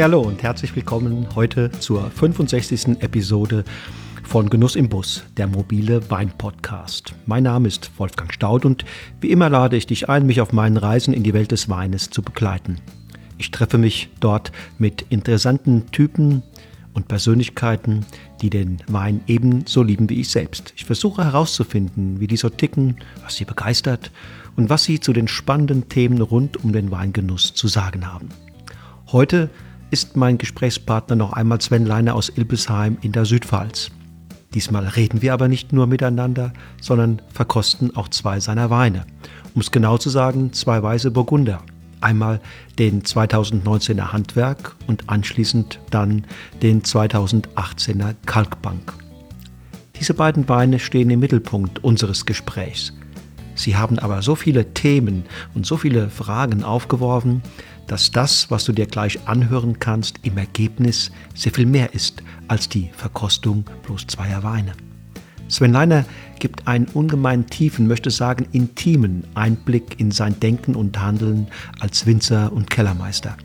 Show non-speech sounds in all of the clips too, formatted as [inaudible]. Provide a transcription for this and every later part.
Hey, hallo und herzlich willkommen heute zur 65. Episode von Genuss im Bus, der mobile Wein-Podcast. Mein Name ist Wolfgang Staud und wie immer lade ich dich ein, mich auf meinen Reisen in die Welt des Weines zu begleiten. Ich treffe mich dort mit interessanten Typen und Persönlichkeiten, die den Wein ebenso lieben wie ich selbst. Ich versuche herauszufinden, wie die so ticken, was sie begeistert und was sie zu den spannenden Themen rund um den Weingenuss zu sagen haben. Heute ist mein Gesprächspartner noch einmal Sven Leiner aus Ilbesheim in der Südpfalz. Diesmal reden wir aber nicht nur miteinander, sondern verkosten auch zwei seiner Weine. Um es genau zu sagen, zwei weiße Burgunder. Einmal den 2019er Handwerk und anschließend dann den 2018er Kalkbank. Diese beiden Weine stehen im Mittelpunkt unseres Gesprächs. Sie haben aber so viele Themen und so viele Fragen aufgeworfen, dass das, was du dir gleich anhören kannst, im Ergebnis sehr viel mehr ist als die Verkostung bloß zweier Weine. Sven Leiner gibt einen ungemein tiefen, möchte sagen intimen Einblick in sein Denken und Handeln als Winzer und Kellermeister.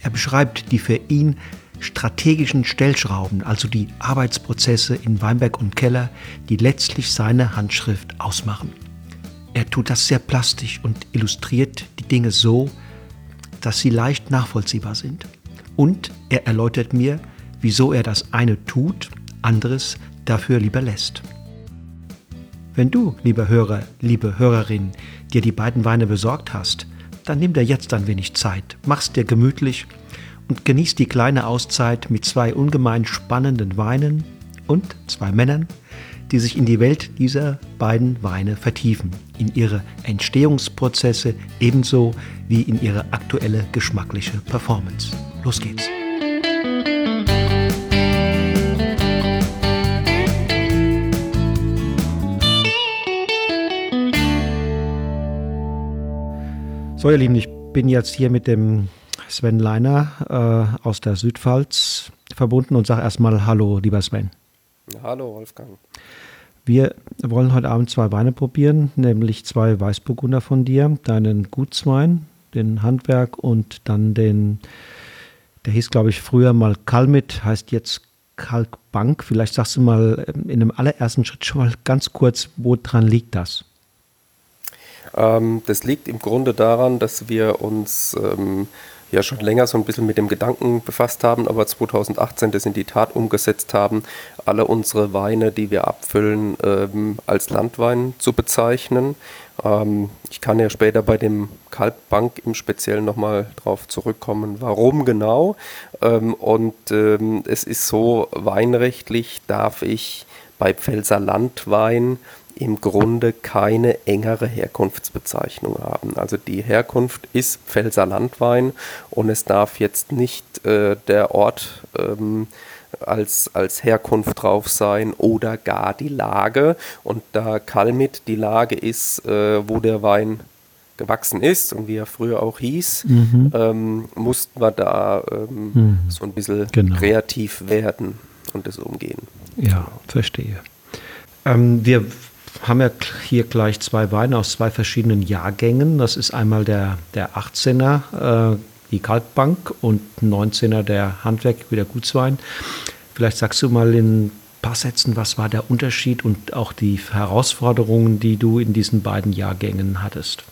Er beschreibt die für ihn strategischen Stellschrauben, also die Arbeitsprozesse in Weinberg und Keller, die letztlich seine Handschrift ausmachen. Er tut das sehr plastisch und illustriert die Dinge so, dass sie leicht nachvollziehbar sind. Und er erläutert mir, wieso er das eine tut, anderes dafür lieber lässt. Wenn du, lieber Hörer, liebe Hörerin, dir die beiden Weine besorgt hast, dann nimm dir jetzt ein wenig Zeit, mach's dir gemütlich und genieß die kleine Auszeit mit zwei ungemein spannenden Weinen und zwei Männern, die sich in die Welt dieser beiden Weine vertiefen, in ihre Entstehungsprozesse ebenso wie in ihre aktuelle geschmackliche Performance. Los geht's! So, ihr Lieben, ich bin jetzt hier mit dem Sven Leiner äh, aus der Südpfalz verbunden und sage erstmal Hallo, lieber Sven. Hallo Wolfgang. Wir wollen heute Abend zwei Weine probieren, nämlich zwei Weißburgunder von dir, deinen Gutswein, den Handwerk und dann den, der hieß glaube ich früher mal Kalmit, heißt jetzt Kalkbank. Vielleicht sagst du mal ähm, in dem allerersten Schritt schon mal ganz kurz, woran liegt das? Ähm, das liegt im Grunde daran, dass wir uns ähm, ja schon länger so ein bisschen mit dem Gedanken befasst haben, aber 2018 das in die Tat umgesetzt haben, alle unsere Weine, die wir abfüllen, ähm, als Landwein zu bezeichnen. Ähm, ich kann ja später bei dem Kalbbank im Speziellen nochmal drauf zurückkommen, warum genau. Ähm, und ähm, es ist so, weinrechtlich darf ich bei Pfälzer Landwein im Grunde keine engere Herkunftsbezeichnung haben. Also die Herkunft ist Pfälzer Landwein und es darf jetzt nicht äh, der Ort ähm, als, als Herkunft drauf sein oder gar die Lage. Und da Kalmit die Lage ist, äh, wo der Wein gewachsen ist und wie er früher auch hieß, mhm. ähm, mussten wir da ähm, mhm. so ein bisschen genau. kreativ werden und das umgehen. Ja, verstehe. Ähm, wir haben ja hier gleich zwei Weine aus zwei verschiedenen Jahrgängen. Das ist einmal der, der 18er, äh, die Kalkbank, und 19er, der Handwerk, wieder Gutswein. Vielleicht sagst du mal in ein paar Sätzen, was war der Unterschied und auch die Herausforderungen, die du in diesen beiden Jahrgängen hattest?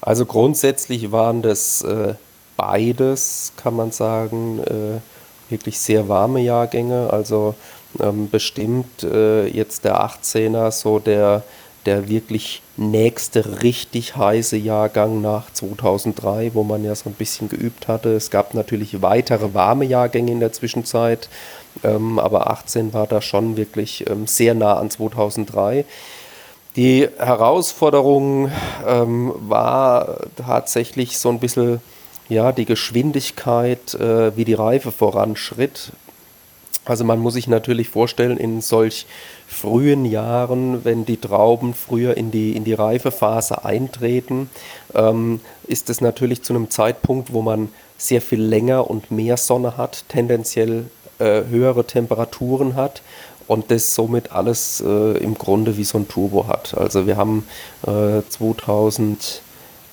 Also grundsätzlich waren das äh, beides, kann man sagen, äh, wirklich sehr warme Jahrgänge. Also ähm, bestimmt äh, jetzt der 18er so der, der wirklich nächste richtig heiße Jahrgang nach 2003, wo man ja so ein bisschen geübt hatte. Es gab natürlich weitere warme Jahrgänge in der Zwischenzeit, ähm, aber 18 war da schon wirklich ähm, sehr nah an 2003. Die Herausforderung ähm, war tatsächlich so ein bisschen ja, die Geschwindigkeit, äh, wie die Reife voranschritt. Also man muss sich natürlich vorstellen, in solch frühen Jahren, wenn die Trauben früher in die, in die Reifephase eintreten, ähm, ist es natürlich zu einem Zeitpunkt, wo man sehr viel länger und mehr Sonne hat, tendenziell äh, höhere Temperaturen hat und das somit alles äh, im Grunde wie so ein Turbo hat. Also wir haben äh, 2018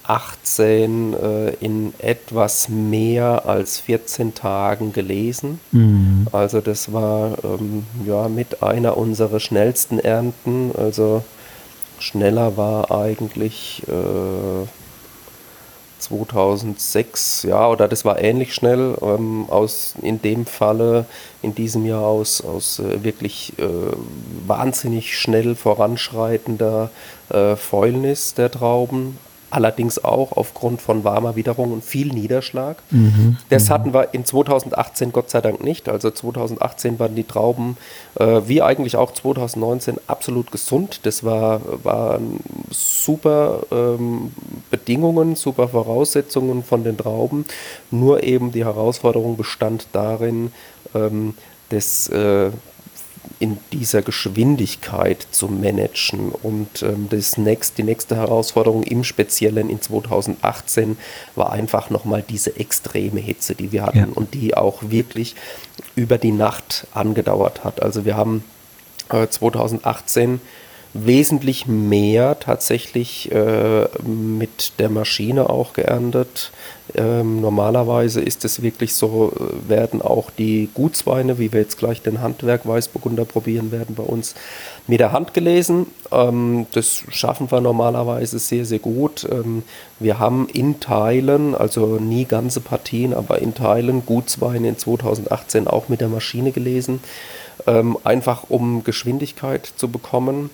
2018 äh, in etwas mehr als 14 Tagen gelesen. Mhm. Also das war ähm, ja mit einer unserer schnellsten Ernten. Also schneller war eigentlich äh, 2006, ja, oder das war ähnlich schnell, ähm, aus in dem Falle, in diesem Jahr aus, aus äh, wirklich äh, wahnsinnig schnell voranschreitender äh, Fäulnis der Trauben, allerdings auch aufgrund von warmer Witterung und viel Niederschlag. Mhm, das mhm. hatten wir in 2018 Gott sei Dank nicht. Also 2018 waren die Trauben, äh, wie eigentlich auch 2019, absolut gesund. Das war, waren super ähm, Bedingungen, super Voraussetzungen von den Trauben. Nur eben die Herausforderung bestand darin, ähm, das äh, in dieser Geschwindigkeit zu managen. Und ähm, das nächst, die nächste Herausforderung im Speziellen in 2018 war einfach nochmal diese extreme Hitze, die wir hatten ja. und die auch wirklich über die Nacht angedauert hat. Also wir haben äh, 2018 wesentlich mehr tatsächlich äh, mit der Maschine auch geerntet. Ähm, normalerweise ist es wirklich so, äh, werden auch die Gutsweine, wie wir jetzt gleich den Handwerk Weißburgunder probieren werden, bei uns mit der Hand gelesen. Ähm, das schaffen wir normalerweise sehr, sehr gut. Ähm, wir haben in Teilen, also nie ganze Partien, aber in Teilen Gutsweine in 2018 auch mit der Maschine gelesen, ähm, einfach um Geschwindigkeit zu bekommen.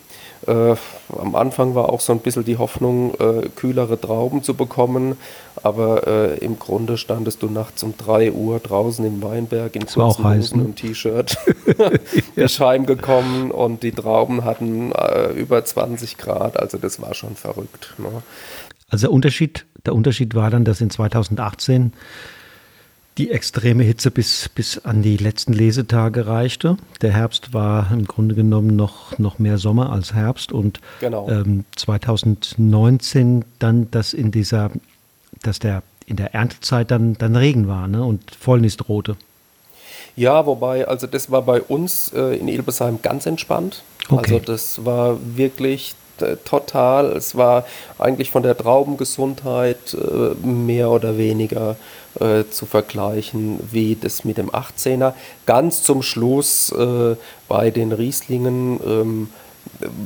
Äh, am Anfang war auch so ein bisschen die Hoffnung, äh, kühlere Trauben zu bekommen, aber äh, im Grunde standest du nachts um 3 Uhr draußen im Weinberg in kurzen Hosen ne? und T-Shirt, [laughs] [laughs] bist heimgekommen und die Trauben hatten äh, über 20 Grad, also das war schon verrückt. Ne? Also der Unterschied, der Unterschied war dann, dass in 2018 die extreme Hitze bis, bis an die letzten Lesetage reichte. Der Herbst war im Grunde genommen noch, noch mehr Sommer als Herbst und genau. ähm, 2019 dann, dass in dieser, dass der in der Erntezeit dann, dann Regen war ne? und Fäulnis drohte. Ja, wobei, also das war bei uns äh, in Ilbesheim ganz entspannt. Okay. Also das war wirklich total. Es war eigentlich von der Traubengesundheit äh, mehr oder weniger äh, zu vergleichen wie das mit dem 18er. Ganz zum Schluss äh, bei den Rieslingen ähm,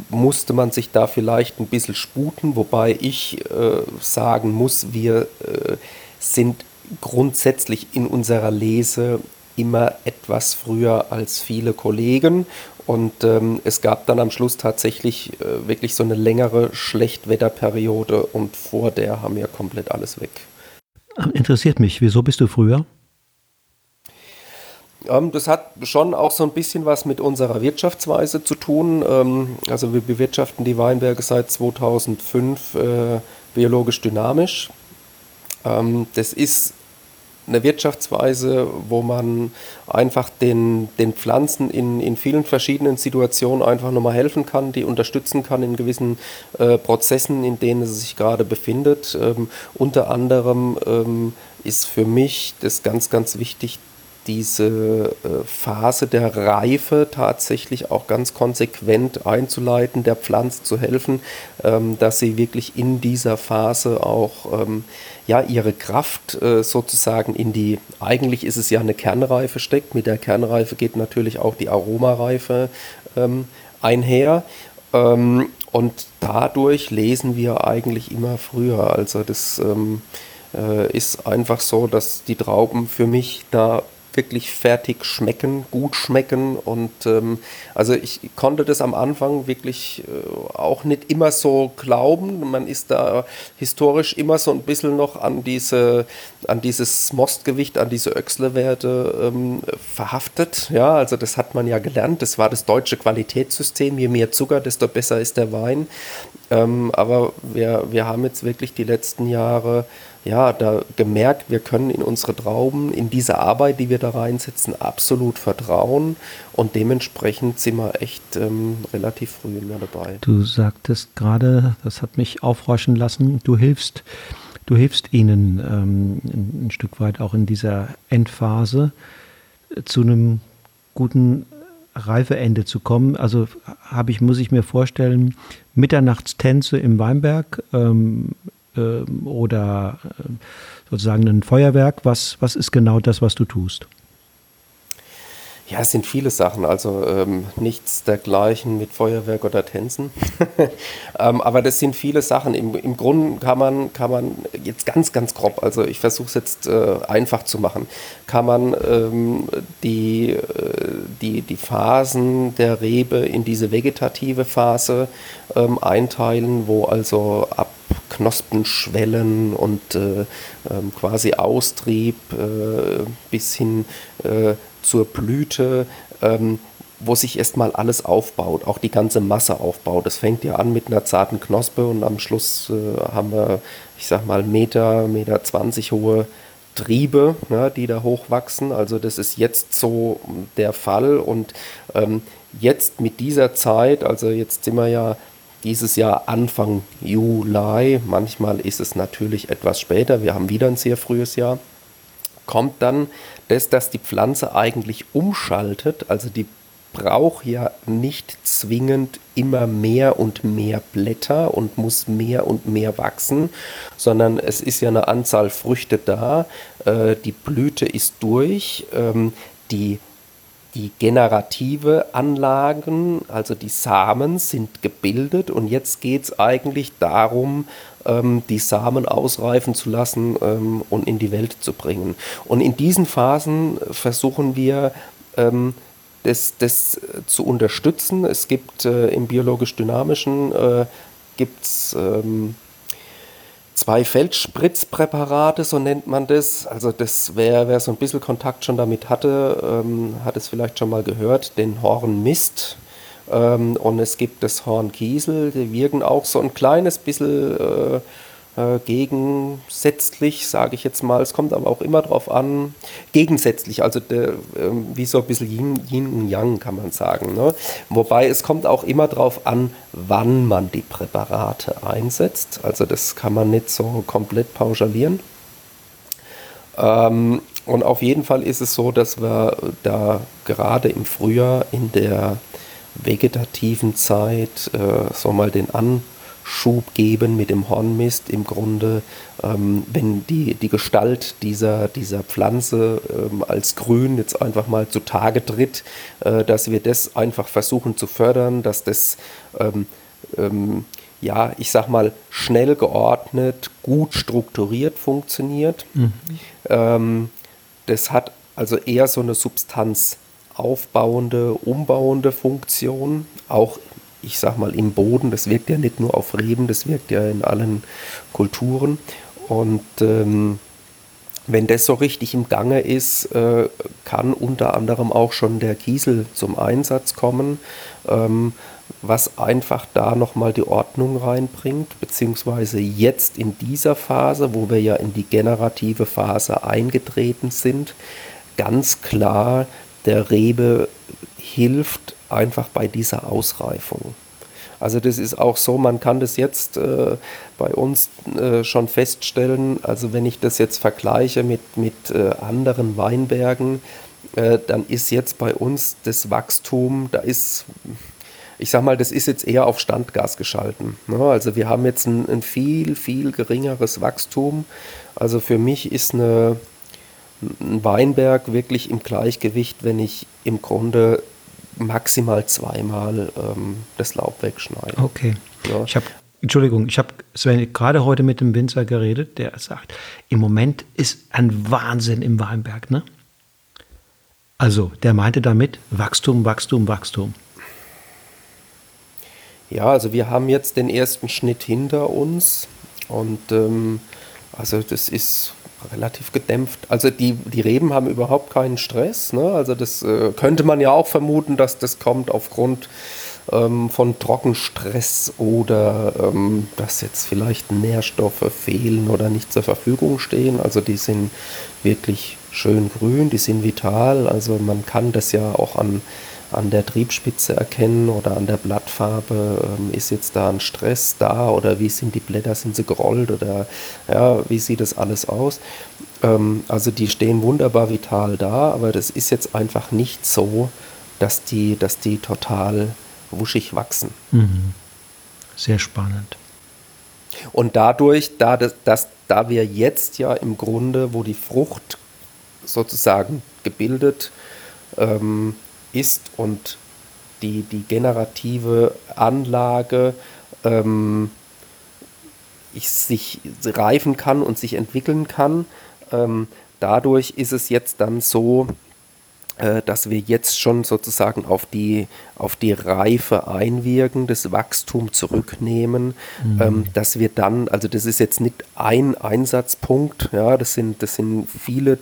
musste man sich da vielleicht ein bisschen sputen, wobei ich äh, sagen muss, wir äh, sind grundsätzlich in unserer Lese immer etwas früher als viele Kollegen und ähm, es gab dann am Schluss tatsächlich äh, wirklich so eine längere Schlechtwetterperiode und vor der haben wir komplett alles weg. Interessiert mich, wieso bist du früher? Ähm, das hat schon auch so ein bisschen was mit unserer Wirtschaftsweise zu tun. Ähm, also wir bewirtschaften die Weinberge seit 2005 äh, biologisch dynamisch. Ähm, das ist eine Wirtschaftsweise, wo man einfach den, den Pflanzen in, in vielen verschiedenen Situationen einfach nochmal helfen kann, die unterstützen kann in gewissen äh, Prozessen, in denen es sich gerade befindet. Ähm, unter anderem ähm, ist für mich das ganz, ganz wichtig, diese äh, Phase der Reife tatsächlich auch ganz konsequent einzuleiten, der Pflanze zu helfen, ähm, dass sie wirklich in dieser Phase auch ähm, ja, ihre Kraft äh, sozusagen in die, eigentlich ist es ja eine Kernreife steckt, mit der Kernreife geht natürlich auch die Aromareife ähm, einher. und dadurch lesen wir eigentlich immer früher. Also das äh, ist einfach so, dass die Trauben für mich da wirklich fertig schmecken, gut schmecken. Und ähm, also ich konnte das am Anfang wirklich äh, auch nicht immer so glauben. Man ist da historisch immer so ein bisschen noch an diese, an dieses Mostgewicht, an diese Öxle-Werte ähm, verhaftet. Ja, also das hat man ja gelernt. Das war das deutsche Qualitätssystem. Je mehr Zucker, desto besser ist der Wein. Ähm, aber wir, wir haben jetzt wirklich die letzten Jahre ja, da gemerkt, wir können in unsere Trauben, in diese Arbeit, die wir da reinsetzen, absolut vertrauen und dementsprechend sind wir echt ähm, relativ früh immer dabei. Du sagtest gerade, das hat mich aufhorchen lassen, du hilfst, du hilfst ihnen ähm, ein, Stück weit auch in dieser Endphase zu einem guten Reifeende zu kommen. Also habe ich, muss ich mir vorstellen, Mitternachtstänze im Weinberg, ähm, äh, oder äh, sozusagen ein Feuerwerk? Was, was ist genau das, was du tust? Ja, es sind viele Sachen, also ähm, nichts dergleichen mit Feuerwerk oder Tänzen. [laughs] ähm, aber das sind viele Sachen. Im, Im Grunde kann man, kann man jetzt ganz, ganz grob, also ich versuche es jetzt äh, einfach zu machen, kann man ähm, die, äh, die, die Phasen der Rebe in diese vegetative Phase ähm, einteilen, wo also ab Knospen schwellen und äh, ähm, quasi Austrieb äh, bis hin äh, zur Blüte, ähm, wo sich erstmal alles aufbaut, auch die ganze Masse aufbaut. Das fängt ja an mit einer zarten Knospe und am Schluss äh, haben wir, ich sag mal, Meter, Meter 20 hohe Triebe, ne, die da hochwachsen. Also das ist jetzt so der Fall und ähm, jetzt mit dieser Zeit, also jetzt sind wir ja dieses Jahr Anfang Juli, manchmal ist es natürlich etwas später, wir haben wieder ein sehr frühes Jahr, kommt dann das, dass die Pflanze eigentlich umschaltet, also die braucht ja nicht zwingend immer mehr und mehr Blätter und muss mehr und mehr wachsen, sondern es ist ja eine Anzahl Früchte da, äh, die Blüte ist durch, ähm, die die generative Anlagen, also die Samen, sind gebildet und jetzt geht es eigentlich darum, ähm, die Samen ausreifen zu lassen ähm, und in die Welt zu bringen. Und in diesen Phasen versuchen wir, ähm, das, das zu unterstützen. Es gibt äh, im biologisch-dynamischen äh, gibt's, ähm, zwei Feldspritzpräparate, so nennt man das. Also das, wer, wer so ein bisschen Kontakt schon damit hatte, ähm, hat es vielleicht schon mal gehört, den Hornmist. Ähm, und es gibt das Hornkiesel, die wirken auch so ein kleines bisschen äh, äh, gegensätzlich, sage ich jetzt mal. Es kommt aber auch immer darauf an, gegensätzlich, also der, äh, wie so ein bisschen Yin, Yin und Yang kann man sagen. Ne? Wobei es kommt auch immer darauf an, wann man die Präparate einsetzt. Also das kann man nicht so komplett pauschalieren. Ähm, und auf jeden Fall ist es so, dass wir da gerade im Frühjahr in der vegetativen Zeit äh, so mal den An Schub geben mit dem Hornmist im Grunde, ähm, wenn die, die Gestalt dieser, dieser Pflanze ähm, als grün jetzt einfach mal zutage tritt, äh, dass wir das einfach versuchen zu fördern, dass das ähm, ähm ja, ich sag mal, schnell geordnet, gut strukturiert funktioniert. Mhm. Ähm, das hat also eher so eine substanzaufbauende, umbauende Funktion, auch ich sag mal, im Boden. Das wirkt ja nicht nur auf Reben, das wirkt ja in allen Kulturen. Und ähm, wenn das so richtig im Gange ist, äh, kann unter anderem auch schon der Kiesel zum Einsatz kommen, ähm, was einfach da nochmal die Ordnung reinbringt, beziehungsweise jetzt in dieser Phase, wo wir ja in die generative Phase eingetreten sind, ganz klar der Rebe hilft einfach bei dieser Ausreifung. Also das ist auch so, man kann das jetzt äh, bei uns äh, schon feststellen, also wenn ich das jetzt vergleiche mit, mit äh, anderen Weinbergen, äh, dann ist jetzt bei uns das Wachstum, da ist, ich sag mal, das ist jetzt eher auf Standgas geschalten. Ne? Also wir haben jetzt ein, ein, viel, viel geringeres Wachstum. Also für mich ist eine, ein Weinberg wirklich im Gleichgewicht, wenn ich im Grunde maximal zweimal ähm, das Laub wegschneiden. Okay. Ja. Ich habe Entschuldigung, ich habe Sven gerade heute mit dem Winzer geredet, der sagt, im Moment ist ein Wahnsinn im Weinberg, ne? Also, der meinte damit Wachstum, Wachstum, Wachstum. Ja, also wir haben jetzt den ersten Schnitt hinter uns und ähm, also das ist relativ gedämpft. Also die, die Reben haben überhaupt keinen Stress. Ne? Also das äh, könnte man ja auch vermuten, dass das kommt aufgrund ähm, von Trockenstress oder ähm, dass jetzt vielleicht Nährstoffe fehlen oder nicht zur Verfügung stehen. Also die sind wirklich schön grün, die sind vital. Also man kann das ja auch an an der Triebspitze erkennen oder an der Blattfarbe, ähm, ist jetzt da ein Stress da oder wie sind die Blätter, sind sie gerollt oder ja, wie sieht das alles aus? Ähm, also die stehen wunderbar vital da, aber das ist jetzt einfach nicht so, dass die, dass die total wuschig wachsen. Mhm. Sehr spannend. Und dadurch, da, das, das, da wir jetzt ja im Grunde, wo die Frucht sozusagen gebildet ähm, ist und die, die generative Anlage ähm, ich, sich reifen kann und sich entwickeln kann, ähm, dadurch ist es jetzt dann so, äh, dass wir jetzt schon sozusagen auf die, auf die Reife einwirken, das Wachstum zurücknehmen, mhm. ähm, dass wir dann, also das ist jetzt nicht ein Einsatzpunkt, ja, das sind, das sind viele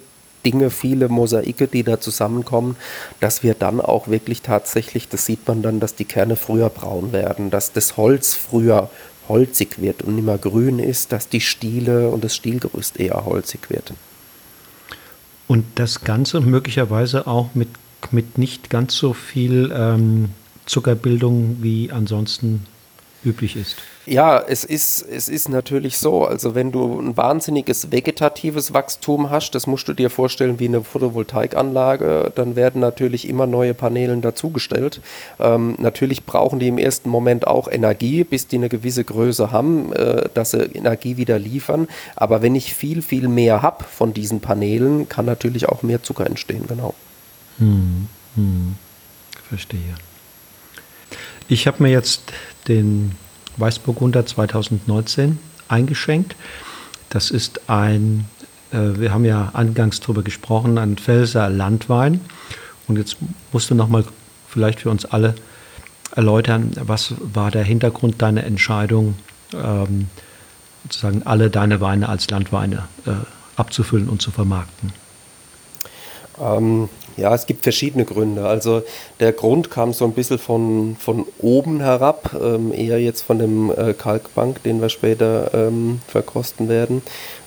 Dinge, viele Mosaike, die da zusammenkommen, dass wir dann auch wirklich tatsächlich, das sieht man dann, dass die Kerne früher braun werden, dass das Holz früher holzig wird und nicht mehr grün ist, dass die Stiele und das Stielgerüst eher holzig wird. Und das Ganze möglicherweise auch mit, mit nicht ganz so viel ähm, Zuckerbildung wie ansonsten üblich ist. Ja, es ist, es ist natürlich so. Also wenn du ein wahnsinniges vegetatives Wachstum hast, das musst du dir vorstellen wie eine Photovoltaikanlage, dann werden natürlich immer neue Paneele dazugestellt. Ähm, natürlich brauchen die im ersten Moment auch Energie, bis die eine gewisse Größe haben, äh, dass sie Energie wieder liefern. Aber wenn ich viel, viel mehr habe von diesen Paneelen, kann natürlich auch mehr Zucker entstehen, genau. Hm, hm, verstehe. Ich habe mir jetzt den Weißburgunder 2019 eingeschenkt. Das ist ein, äh, wir haben ja angangs darüber gesprochen, ein Pfälzer Landwein. Und jetzt musst du nochmal vielleicht für uns alle erläutern, was war der Hintergrund deiner Entscheidung, ähm, sozusagen alle deine Weine als Landweine äh, abzufüllen und zu vermarkten? Ähm, ja, es gibt verschiedene Gründe. Also der Grund kam so ein bisschen von, von oben herab, ähm, eher jetzt von dem äh, Kalkbank, den wir später ähm, verkosten werden.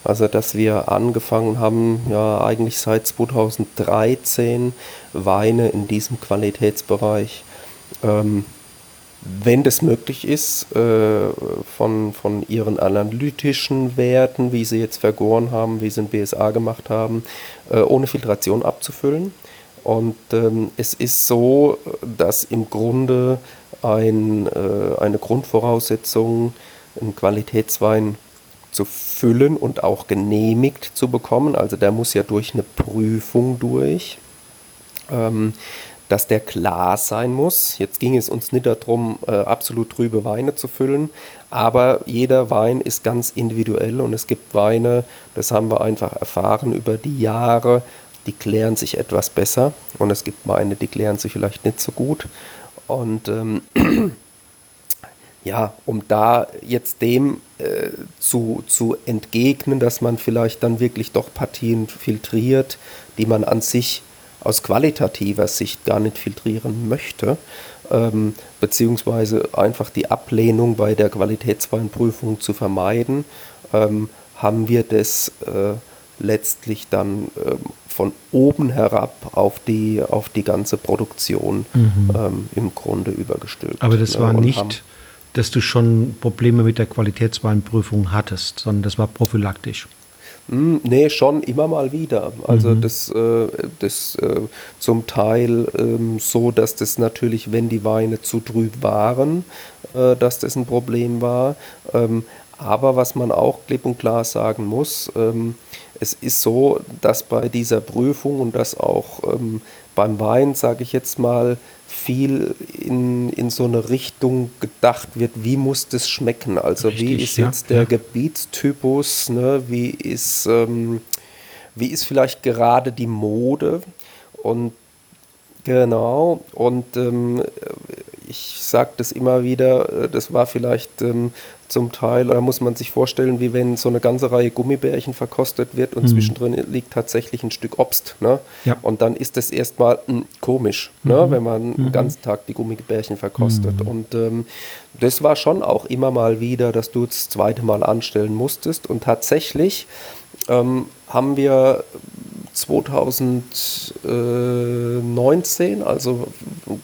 Also dass wir angefangen haben, ja eigentlich seit 2013 Weine in diesem Qualitätsbereich ähm, wenn das möglich ist, äh, von, von ihren analytischen Werten, wie sie jetzt vergoren haben, wie sie ein BSA gemacht haben, äh, ohne Filtration abzufüllen. Und ähm, es ist so, dass im Grunde ein, äh, eine Grundvoraussetzung, einen Qualitätswein zu füllen und auch genehmigt zu bekommen, also der muss ja durch eine Prüfung durch. Ähm, dass der klar sein muss. Jetzt ging es uns nicht darum, äh, absolut trübe Weine zu füllen, aber jeder Wein ist ganz individuell und es gibt Weine, das haben wir einfach erfahren über die Jahre, die klären sich etwas besser und es gibt Weine, die klären sich vielleicht nicht so gut. Und ähm, [clears throat] ja, um da jetzt dem äh, zu, zu entgegnen, dass man vielleicht dann wirklich doch Partien filtriert, die man an sich aus qualitativer Sicht gar nicht filtrieren möchte, ähm, beziehungsweise einfach die Ablehnung bei der Qualitätsweinprüfung zu vermeiden, ähm, haben wir das äh, letztlich dann ähm, von oben herab auf die, auf die ganze Produktion mhm. ähm, im Grunde übergestülpt. Aber das ne, war nicht, dass du schon Probleme mit der Qualitätsweinprüfung hattest, sondern das war prophylaktisch. Hm, nee, schon immer mal wieder. Also mhm. das, äh, das äh, zum Teil ähm, so, dass das natürlich, wenn die Weine zu trüb waren, äh, dass das ein Problem war. Ähm, aber was man auch klipp und klar sagen muss, ähm, es ist so, dass bei dieser Prüfung und das auch ähm, beim Wein, sage ich jetzt mal, viel in, in so eine Richtung gedacht wird, wie muss das schmecken? Also Richtig, wie ist ja, jetzt der ja. Gebietstypus, ne? wie, ist, ähm, wie ist vielleicht gerade die Mode? Und genau, und ähm, ich sage das immer wieder, äh, das war vielleicht ähm, zum Teil, da muss man sich vorstellen, wie wenn so eine ganze Reihe Gummibärchen verkostet wird und mhm. zwischendrin liegt tatsächlich ein Stück Obst. Ne? Ja. Und dann ist das erstmal mh, hm, komisch, ne? mhm. ne? wenn man mhm. den ganzen Tag die Gummibärchen verkostet. Mhm. Und ähm, das war schon auch immer mal wieder, dass du das zweite Mal anstellen musstest. Und tatsächlich ähm, haben wir 2019, also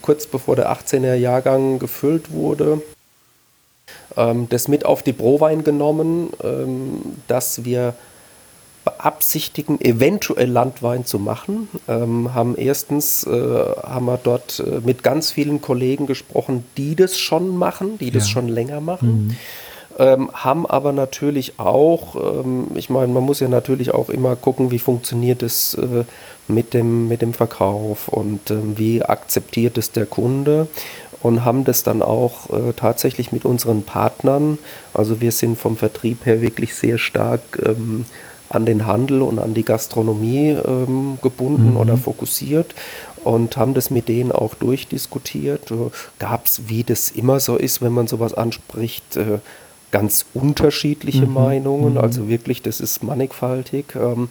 kurz bevor der 18er Jahrgang gefüllt wurde, ähm, das mit auf die Prowein genommen, ähm, dass wir beabsichtigen, eventuell Landwein zu machen. Ähm, haben erstens äh, haben wir dort äh, mit ganz vielen Kollegen gesprochen, die das schon machen, die das ja. schon länger machen. Mhm. ähm, haben aber natürlich auch, ähm, ich meine, man muss ja natürlich auch immer gucken, wie funktioniert es äh, mit, dem, mit dem Verkauf und ähm, wie akzeptiert es der Kunde und haben das dann auch äh, tatsächlich mit unseren Partnern, also wir sind vom Vertrieb her wirklich sehr stark ähm, an den Handel und an die Gastronomie ähm, gebunden mhm. oder fokussiert und haben das mit denen auch durchdiskutiert. Äh, Gab es, wie das immer so ist, wenn man sowas anspricht, äh, ganz unterschiedliche mhm. Meinungen. Mhm. Also wirklich, das ist mannigfaltig. Ähm,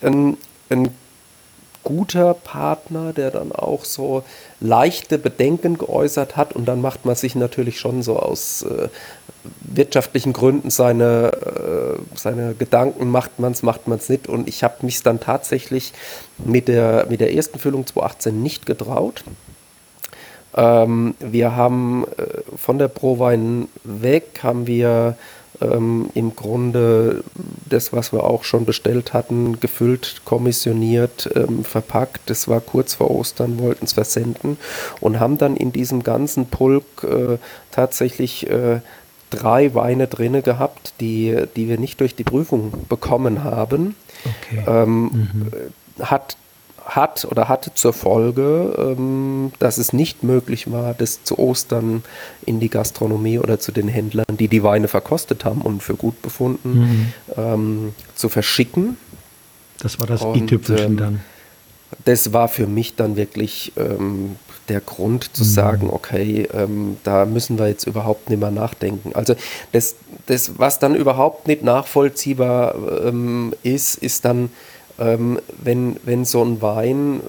ein, ein guter Partner, der dann auch so leichte Bedenken geäußert hat und dann macht man sich natürlich schon so aus äh, wirtschaftlichen Gründen seine, äh, seine Gedanken, macht man es, macht man es nicht und ich habe mich dann tatsächlich mit der, mit der ersten Füllung 2018 nicht getraut. Ähm, wir haben äh, von der Prowein weg, haben wir ähm, im Grunde das, was wir auch schon bestellt hatten, gefüllt, kommissioniert, ähm, verpackt. Das war kurz vor Ostern, wollten es versenden und haben dann in diesem ganzen Pulk äh, tatsächlich äh, drei Weine drinne gehabt, die, die wir nicht durch die Prüfung bekommen haben. Okay. Ähm, mhm. Hat hat oder hatte zur Folge, ähm, dass es nicht möglich war, das zu Ostern in die Gastronomie oder zu den Händlern, die die Weine verkostet haben und für gut befunden, mhm. ähm, zu verschicken. Das war das i-Tüpfelchen ähm, dann. Das war für mich dann wirklich ähm, der Grund zu mhm. sagen, okay, ähm, da müssen wir jetzt überhaupt nicht mehr nachdenken. Also das, das was dann überhaupt nicht nachvollziehbar ähm, ist, ist dann ähm, wenn, wenn so ein Wein,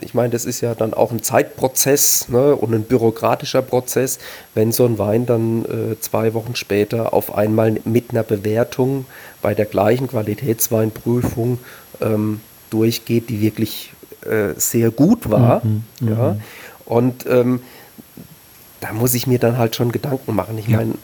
ich meine, das ist ja dann auch ein Zeitprozess ne, und ein bürokratischer Prozess, wenn so ein Wein dann äh, zwei Wochen später auf einmal mit einer Bewertung bei der gleichen Qualitätsweinprüfung ähm, durchgeht, die wirklich äh, sehr gut war. Mhm, ja. Mhm. Und ähm, da muss ich mir dann halt schon Gedanken machen. Ich meine,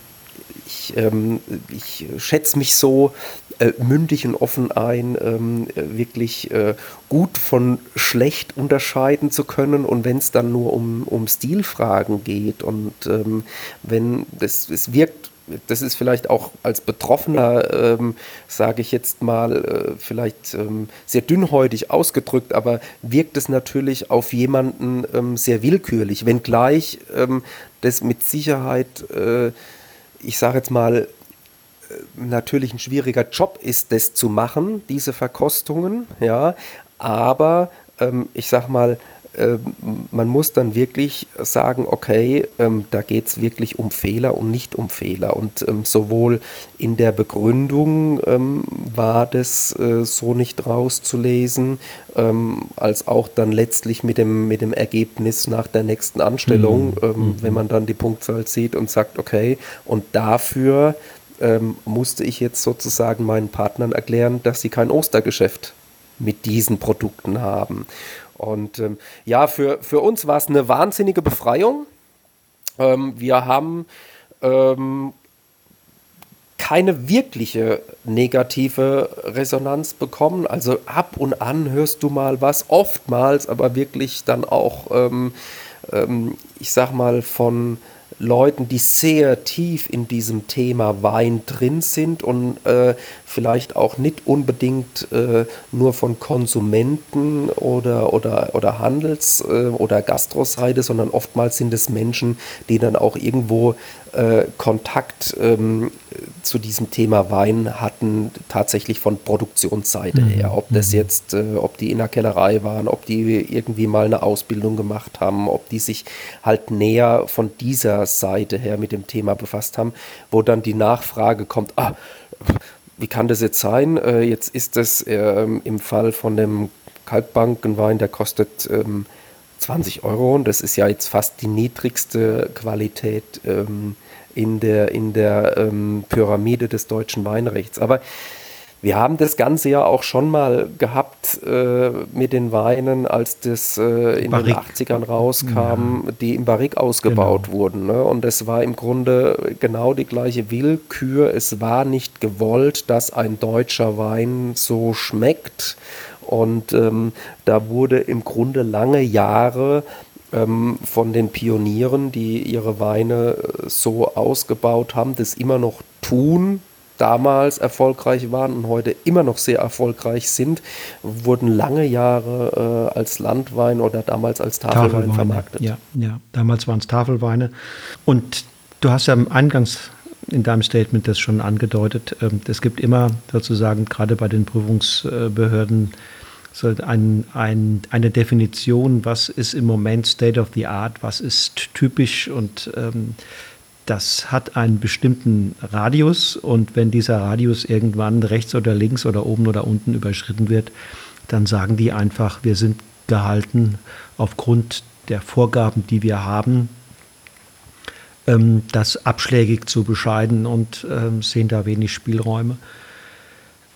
ich, ähm, ich schätze mich so äh, mündig und offen ein, ähm, wirklich äh, gut von schlecht unterscheiden zu können. Und wenn es dann nur um, um Stilfragen geht und ähm, wenn das, es wirkt das ist vielleicht auch als Betroffener, ähm, sage ich jetzt mal, äh, vielleicht ähm, sehr dünnhäutig ausgedrückt, aber wirkt es natürlich auf jemanden ähm, sehr willkürlich, wenngleich ähm, das mit Sicherheit, äh, ich sage jetzt mal, natürlich ein schwieriger Job ist, das zu machen, diese Verkostungen, ja, aber ähm, ich sag mal, äh, man muss dann wirklich sagen, okay, ähm, da geht es wirklich um Fehler und nicht um Fehler. Und ähm, sowohl in der Begründung ähm, war das äh, so nicht rauszulesen, ähm, als auch dann letztlich mit dem, mit dem Ergebnis nach der nächsten Anstellung, mhm. Ähm, mhm. wenn man dann die Punktzahl sieht und sagt, okay, und dafür ähm, musste ich jetzt sozusagen meinen Partnern erklären, dass sie kein Ostergeschäft mit diesen Produkten haben. Und ähm, ja, für, für uns war es eine wahnsinnige Befreiung. Ähm, wir haben ähm, keine wirkliche negative Resonanz bekommen. Also ab und an hörst du mal was, oftmals aber wirklich dann auch, ähm, ähm, ich sag mal, von Leuten, die sehr tief in diesem Thema Wein drin sind und äh, vielleicht auch nicht unbedingt äh, nur von Konsumenten oder, oder, oder Handels- äh, oder Gastroseite, sondern oftmals sind es Menschen, die dann auch irgendwo äh, Kontakt ähm, zu diesem Thema Wein hatten, tatsächlich von Produktionsseite mhm. her. Ob das mhm. jetzt, äh, ob die in der Kellerei waren, ob die irgendwie mal eine Ausbildung gemacht haben, ob die sich halt näher von dieser Seite her mit dem Thema befasst haben, wo dann die Nachfrage kommt, ah, wie kann das jetzt sein? Äh, jetzt ist das ähm, im Fall von dem Kalkbankenwein, der kostet ähm, 20 Euro und das ist ja jetzt fast die niedrigste Qualität ähm, in der, in der ähm, Pyramide des deutschen Weinrechts. Aber wir haben das Ganze ja auch schon mal gehabt äh, mit den Weinen, als das äh, in Barrique. den 80ern rauskam, ja. die im Barrique ausgebaut genau. wurden. Ne? Und es war im Grunde genau die gleiche Willkür. Es war nicht gewollt, dass ein deutscher Wein so schmeckt. Und ähm, da wurde im Grunde lange Jahre ähm, von den Pionieren, die ihre Weine äh, so ausgebaut haben, das immer noch tun, damals erfolgreich waren und heute immer noch sehr erfolgreich sind, wurden lange Jahre äh, als Landwein oder damals als Tafelwein Tafelweine, vermarktet. Ja, ja, damals waren es Tafelweine. Und du hast ja eingangs in deinem Statement das schon angedeutet. Ähm, es gibt immer sozusagen gerade bei den Prüfungsbehörden so ein, ein, eine Definition, was ist im Moment State of the Art, was ist typisch und ähm, das hat einen bestimmten Radius und wenn dieser Radius irgendwann rechts oder links oder oben oder unten überschritten wird, dann sagen die einfach, wir sind gehalten aufgrund der Vorgaben, die wir haben, ähm, das abschlägig zu bescheiden und ähm, sehen da wenig Spielräume.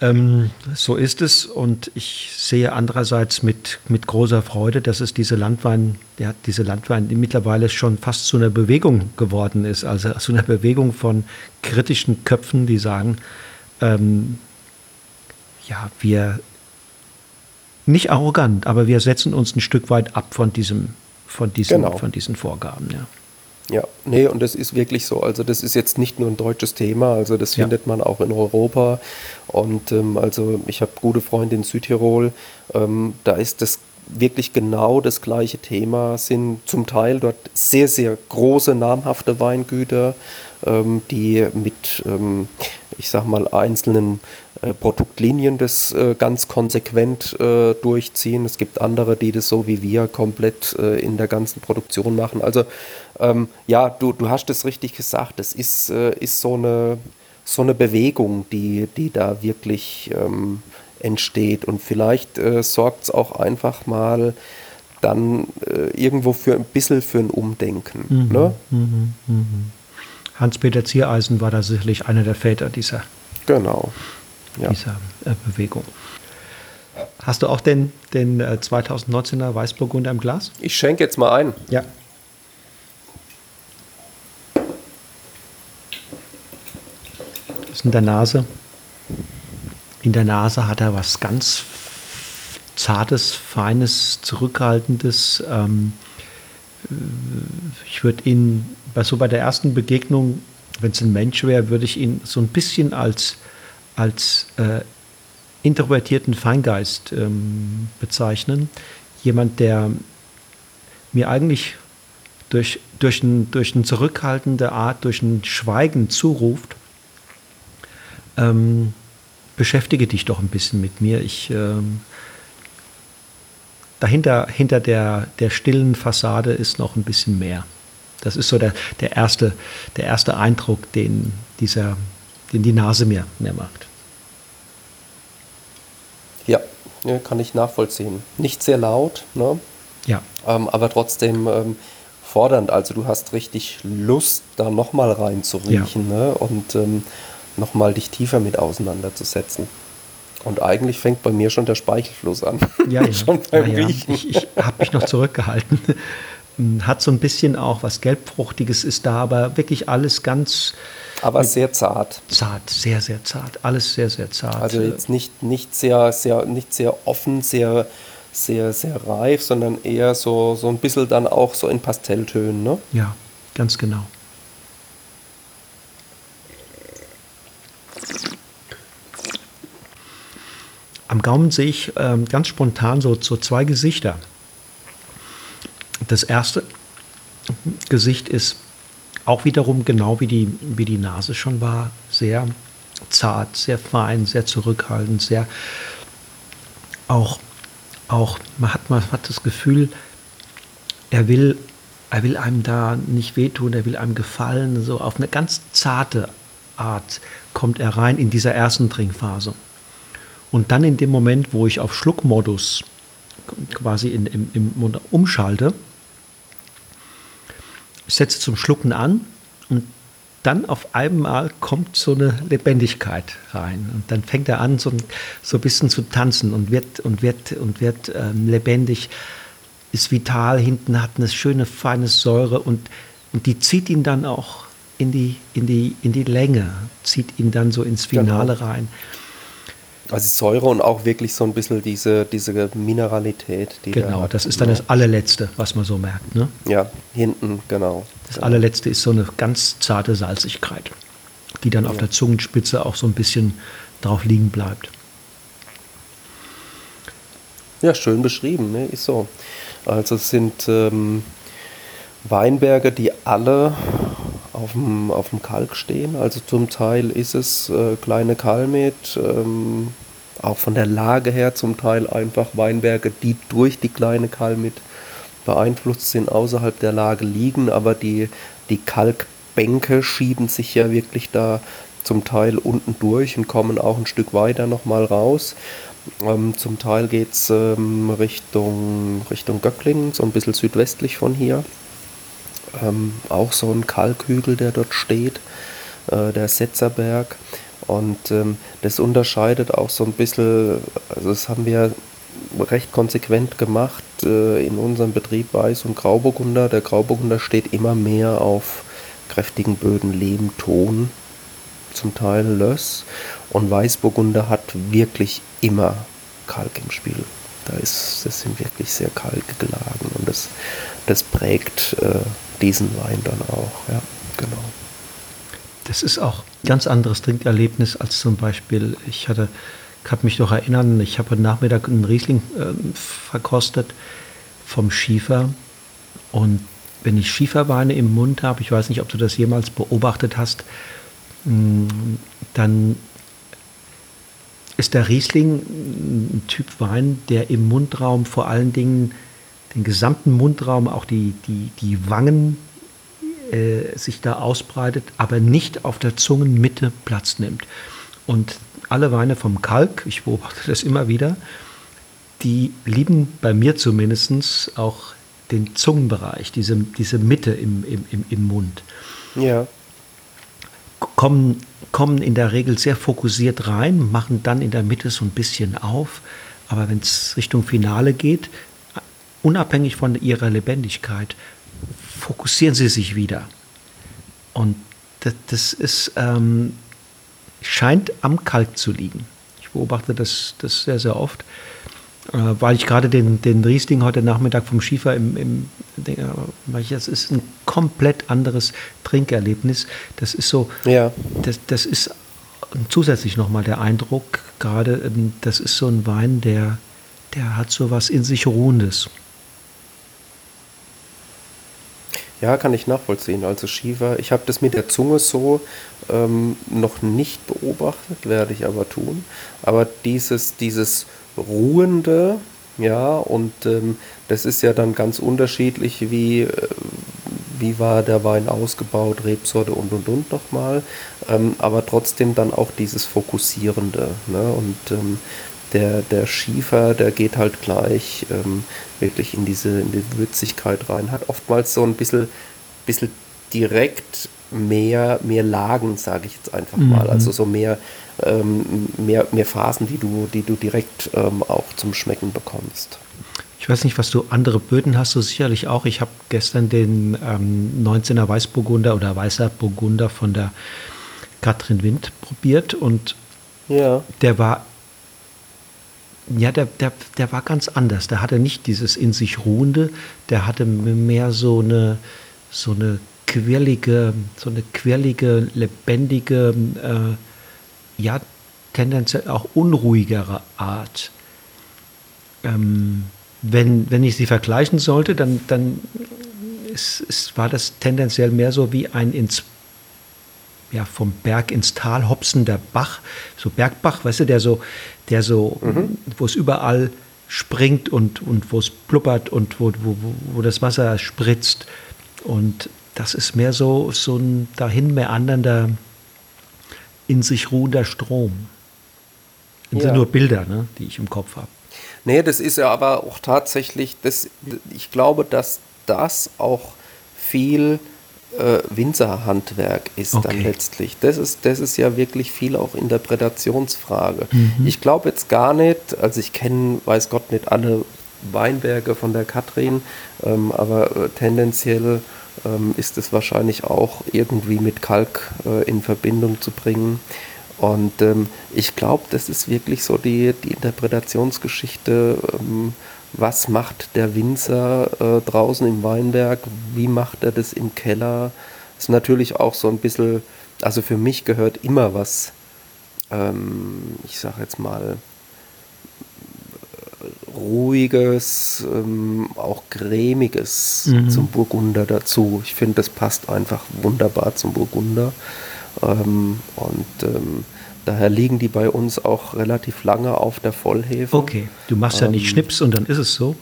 Ähm, so ist es und ich sehe andererseits mit, mit großer Freude, dass es diese Landwein, ja, diese Landwein, die mittlerweile schon fast zu einer Bewegung geworden ist, also zu einer Bewegung von kritischen Köpfen, die sagen, ähm, ja, wir nicht arrogant, aber wir setzen uns ein Stück weit ab von diesem, von diesen, genau. von diesen Vorgaben, ja. Ja, nee, und das ist wirklich so. Also das ist jetzt nicht nur ein deutsches Thema, also das ja. findet man auch in Europa. Und ähm, also ich habe gute Freunde in Südtirol, ähm, da ist das wirklich genau das gleiche Thema, sind zum Teil dort sehr, sehr große, namhafte Weingüter, ähm, die mit, ähm, ich sag mal, einzelnen äh, Produktlinien das äh, ganz konsequent äh, durchziehen. Es gibt andere, die das so wie wir komplett äh, in der ganzen Produktion machen. Also ähm, ja, du, du hast es richtig gesagt, es ist, äh, ist so, eine, so eine Bewegung, die, die da wirklich ähm, entsteht. Und vielleicht äh, sorgt es auch einfach mal dann äh, irgendwo für ein bisschen für ein Umdenken. Mhm, ne? mhm, mh. Hans-Peter Ziereisen war da sicherlich einer der Väter dieser, genau. ja. dieser äh, Bewegung. Hast du auch den, den 2019er äh, Weißburgunder im Glas? Ich schenke jetzt mal ein. Ja. Ist in der Nase. In der Nase hat er was ganz Zartes, Feines, Zurückhaltendes. Ähm, ich würde ihn, so bei der ersten Begegnung, wenn es ein Mensch wäre, würde ich ihn so ein bisschen als, als äh, introvertierten Feingeist ähm, bezeichnen. Jemand, der mir eigentlich durch, durch, ein, durch eine zurückhaltende Art, durch ein Schweigen zuruft, ähm, beschäftige dich doch ein bisschen mit mir. Ich, ähm, dahinter hinter der, der stillen Fassade ist noch ein bisschen mehr. Das ist so der, der, erste, der erste Eindruck, den, dieser, den die Nase mir, mir macht. Ja, kann ich nachvollziehen. Nicht sehr laut, ne? ja. Ähm, aber trotzdem ähm, fordernd. Also du hast richtig Lust, da nochmal reinzuriechen. Ja. Ne? Und ähm, nochmal dich tiefer mit auseinanderzusetzen. Und eigentlich fängt bei mir schon der Speichelfluss an. Ja, ja. [laughs] schon beim ja, Riechen. Ich, ich habe mich noch zurückgehalten. [laughs] Hat so ein bisschen auch was Gelbfruchtiges ist da, aber wirklich alles ganz. Aber sehr zart. Zart, sehr, sehr zart. Alles sehr, sehr zart. Also jetzt nicht, nicht, sehr, sehr, nicht sehr offen, sehr, sehr, sehr reif, sondern eher so, so ein bisschen dann auch so in Pastelltönen, ne? Ja, ganz genau. Am Gaumen sehe ich ähm, ganz spontan so, so zwei Gesichter. Das erste Gesicht ist auch wiederum genau wie die, wie die Nase schon war, sehr zart, sehr fein, sehr zurückhaltend, sehr auch, auch man, hat, man hat das Gefühl, er will, er will einem da nicht wehtun, er will einem gefallen, so auf eine ganz zarte Art kommt er rein in dieser ersten Trinkphase. Und dann in dem Moment, wo ich auf Schluckmodus quasi in, im, im Mund umschalte, setze zum Schlucken an und dann auf einmal kommt so eine Lebendigkeit rein. Und dann fängt er an, so, so ein bisschen zu tanzen und wird, und wird, und wird ähm, lebendig, ist vital, hinten hat eine schöne, feine Säure und, und die zieht ihn dann auch in die, in, die, in die Länge, zieht ihn dann so ins Finale genau. rein. Also Säure und auch wirklich so ein bisschen diese, diese Mineralität. Die genau, das ist dann das allerletzte, was man so merkt. Ne? Ja, hinten, genau. Das allerletzte ist so eine ganz zarte Salzigkeit, die dann ja. auf der Zungenspitze auch so ein bisschen drauf liegen bleibt. Ja, schön beschrieben, ne? ist so. Also es sind ähm, Weinberge, die alle auf dem, auf dem Kalk stehen. Also zum Teil ist es äh, kleine Kalmet, ähm, auch von der Lage her zum Teil einfach Weinberge, die durch die kleine Kalmet beeinflusst sind, außerhalb der Lage liegen, aber die, die Kalkbänke schieben sich ja wirklich da zum Teil unten durch und kommen auch ein Stück weiter nochmal raus. Ähm, zum Teil geht es ähm, Richtung, Richtung Göcklingen, so ein bisschen südwestlich von hier. Ähm, auch so ein Kalkhügel, der dort steht, äh, der Setzerberg. Und ähm, das unterscheidet auch so ein bisschen, also das haben wir recht konsequent gemacht äh, in unserem Betrieb Weiß und Grauburgunder. Der Grauburgunder steht immer mehr auf kräftigen Böden, Lehm, Ton, zum Teil Löss. Und Weißburgunder hat wirklich immer Kalk im Spiel. Da ist, das sind wirklich sehr kalkige Lagen und das, das prägt äh, diesen Wein dann auch. Ja, genau. Das ist auch ein ganz anderes Trinkerlebnis als zum Beispiel, ich hatte, kann mich noch erinnern, ich habe heute Nachmittag einen Riesling äh, verkostet vom Schiefer und wenn ich Schieferweine im Mund habe, ich weiß nicht, ob du das jemals beobachtet hast, mm, dann ist der Riesling ein Typ Wein, der im Mundraum vor allen Dingen den gesamten Mundraum, auch die, die, die Wangen äh, sich da ausbreitet, aber nicht auf der Zungenmitte Platz nimmt. Und alle Weine vom Kalk, ich beobachte das immer wieder, die lieben bei mir zumindest auch den Zungenbereich, diese, diese Mitte im, im, im Mund. Ja kommen, kommen in der Regel sehr fokussiert rein, machen dann in der Mitte so ein bisschen auf. Aber wenn es Richtung Finale geht, unabhängig von ihrer Lebendigkeit, fokussieren sie sich wieder. Und das, das ist, ähm, scheint am Kalk zu liegen. Ich beobachte das, das sehr, sehr oft. Äh, weil ich gerade den, den Riesling heute Nachmittag vom Schiefer im, im weil das ist ein komplett anderes Trinkerlebnis. Das ist so, ja. das, das ist zusätzlich nochmal der Eindruck, gerade, ähm, das ist so ein Wein, der, der hat so was in sich Ruhendes. Ja, kann ich nachvollziehen. Also Schiefer, ich habe das mit der Zunge so ähm, noch nicht beobachtet, werde ich aber tun. Aber dieses, dieses ruhende, ja, und ähm, das ist ja dann ganz unterschiedlich, wie, äh, wie war der Wein ausgebaut, Rebsorte und und und nochmal, ähm, aber trotzdem dann auch dieses Fokussierende. Ne? Und ähm, der, der Schiefer, der geht halt gleich ähm, wirklich in diese, in die Würzigkeit rein, hat oftmals so ein bisschen, bisschen direkt mehr, mehr Lagen, sage ich jetzt einfach mal. Mhm. Also so mehr, ähm, mehr, mehr Phasen, die du, die du direkt ähm, auch zum Schmecken bekommst. Ich weiß nicht, was du andere Böden hast, du sicherlich auch. Ich habe gestern den ähm, 19er Weißburgunder oder Weißer Burgunder von der Katrin Wind probiert und ja. der war ja, der, der, der war ganz anders. Der hatte nicht dieses in sich ruhende, der hatte mehr so eine, so eine quirlige, so eine quirlige, lebendige, äh, ja, tendenziell auch unruhigere Art. Ähm, wenn, wenn ich sie vergleichen sollte, dann, dann ist, ist, war das tendenziell mehr so wie ein ins, ja, vom Berg ins Tal hopsender Bach, so Bergbach, weißt du, der so, der so, mhm. wo es überall springt und, und wo es blubbert und wo, wo, wo das Wasser spritzt. Und das ist mehr so, so ein dahin meandernder, in sich ruhender Strom. Das ja. sind nur Bilder, ne, die ich im Kopf habe. Nee, das ist ja aber auch tatsächlich, das, ich glaube, dass das auch viel äh, Winzerhandwerk ist okay. dann letztlich. Das ist, das ist ja wirklich viel auch Interpretationsfrage. Mhm. Ich glaube jetzt gar nicht, also ich kenne, weiß Gott, nicht alle Weinberge von der Katrin, ähm, aber äh, tendenziell ähm, ist es wahrscheinlich auch irgendwie mit Kalk äh, in Verbindung zu bringen. Und ähm, ich glaube, das ist wirklich so die, die Interpretationsgeschichte, ähm, was macht der Winzer äh, draußen im Weinberg, wie macht er das im Keller. Ist natürlich auch so ein bisschen, also für mich gehört immer was, ähm, ich sage jetzt mal, ruhiges, ähm, auch cremiges mhm. zum Burgunder dazu. Ich finde, das passt einfach wunderbar zum Burgunder. Ähm, und ähm, daher liegen die bei uns auch relativ lange auf der Vollhefe. Okay, du machst ja nicht ähm, Schnips und dann ist es so.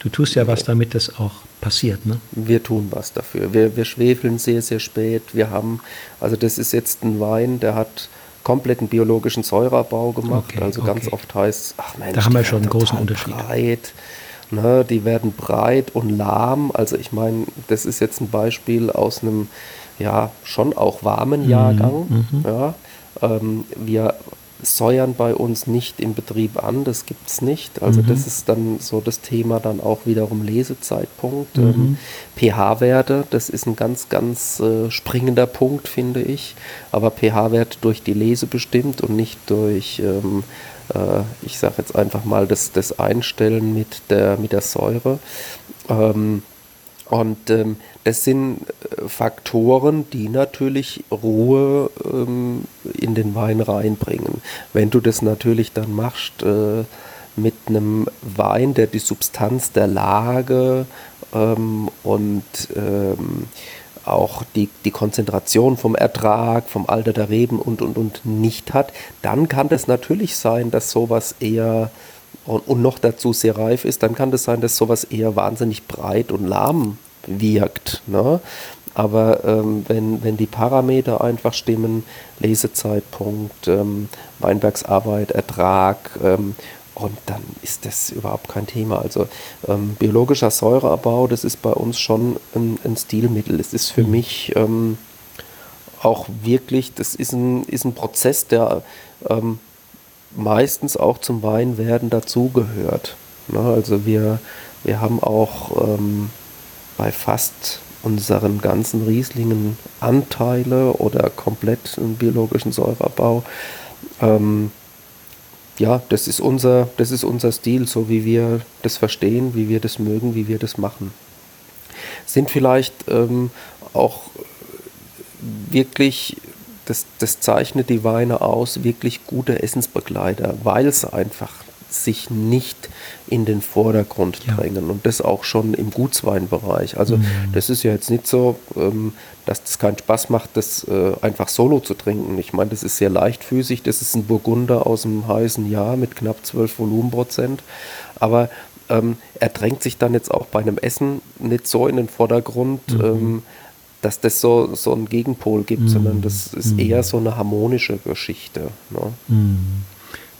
Du tust ja was, damit das auch passiert, ne? Wir tun was dafür. Wir, wir schwefeln sehr, sehr spät. Wir haben, also das ist jetzt ein Wein, der hat kompletten biologischen Säureabbau gemacht. Okay, also ganz oft heißt, ach Mensch, da haben wir schon einen großen Unterschied. Breit, ne, die werden breit und lahm. Also ich meine, das ist jetzt ein Beispiel aus einem ja schon auch warmen mhm, Jahrgang. Mhm, ja. Ähm, wir säuern bei uns nicht im Betrieb an, das gibt es nicht. Also mhm. das ist dann so das Thema dann auch wiederum Lesezeitpunkt. Mhm. Ähm, pH-Werte, das ist ein ganz, ganz äh, springender Punkt, finde ich. Aber pH-Wert durch die Lese bestimmt und nicht durch, ähm, äh, ich sage jetzt einfach mal, das, das Einstellen mit der, mit der Säure. Ähm, und ähm, das sind äh, Faktoren, die natürlich Ruhe ähm, in den Wein reinbringen. Wenn du das natürlich dann machst äh, mit einem Wein, der die Substanz der Lage ähm, und ähm, auch die, die Konzentration vom Ertrag, vom Alter der Reben und, und, und nicht hat, dann kann das natürlich sein, dass sowas eher und, und noch dazu sehr reif ist, dann kann das sein, dass sowas eher wahnsinnig breit und lahm wirkt. Ne? Aber ähm, wenn, wenn die Parameter einfach stimmen, Lesezeitpunkt, ähm, Weinbergsarbeit, Ertrag, ähm, und dann ist das überhaupt kein Thema. Also ähm, biologischer Säureabbau, das ist bei uns schon ein, ein Stilmittel. Es ist für mhm. mich ähm, auch wirklich, das ist ein, ist ein Prozess, der ähm, meistens auch zum Weinwerden dazugehört. Ne? Also wir, wir haben auch ähm, bei fast unseren ganzen Rieslingen Anteile oder komplett einen biologischen Säureabbau. Ähm, ja, das ist, unser, das ist unser Stil, so wie wir das verstehen, wie wir das mögen, wie wir das machen. Sind vielleicht ähm, auch wirklich das, das zeichnet die Weine aus, wirklich gute Essensbegleiter, weil es einfach sich nicht in den Vordergrund ja. drängen und das auch schon im Gutsweinbereich. Also mhm. das ist ja jetzt nicht so, ähm, dass das keinen Spaß macht, das äh, einfach solo zu trinken. Ich meine, das ist sehr leichtfüßig, das ist ein Burgunder aus dem heißen Jahr mit knapp 12 Volumenprozent, aber ähm, er drängt sich dann jetzt auch bei einem Essen nicht so in den Vordergrund, mhm. ähm, dass das so, so einen Gegenpol gibt, mhm. sondern das ist mhm. eher so eine harmonische Geschichte. Ne? Mhm.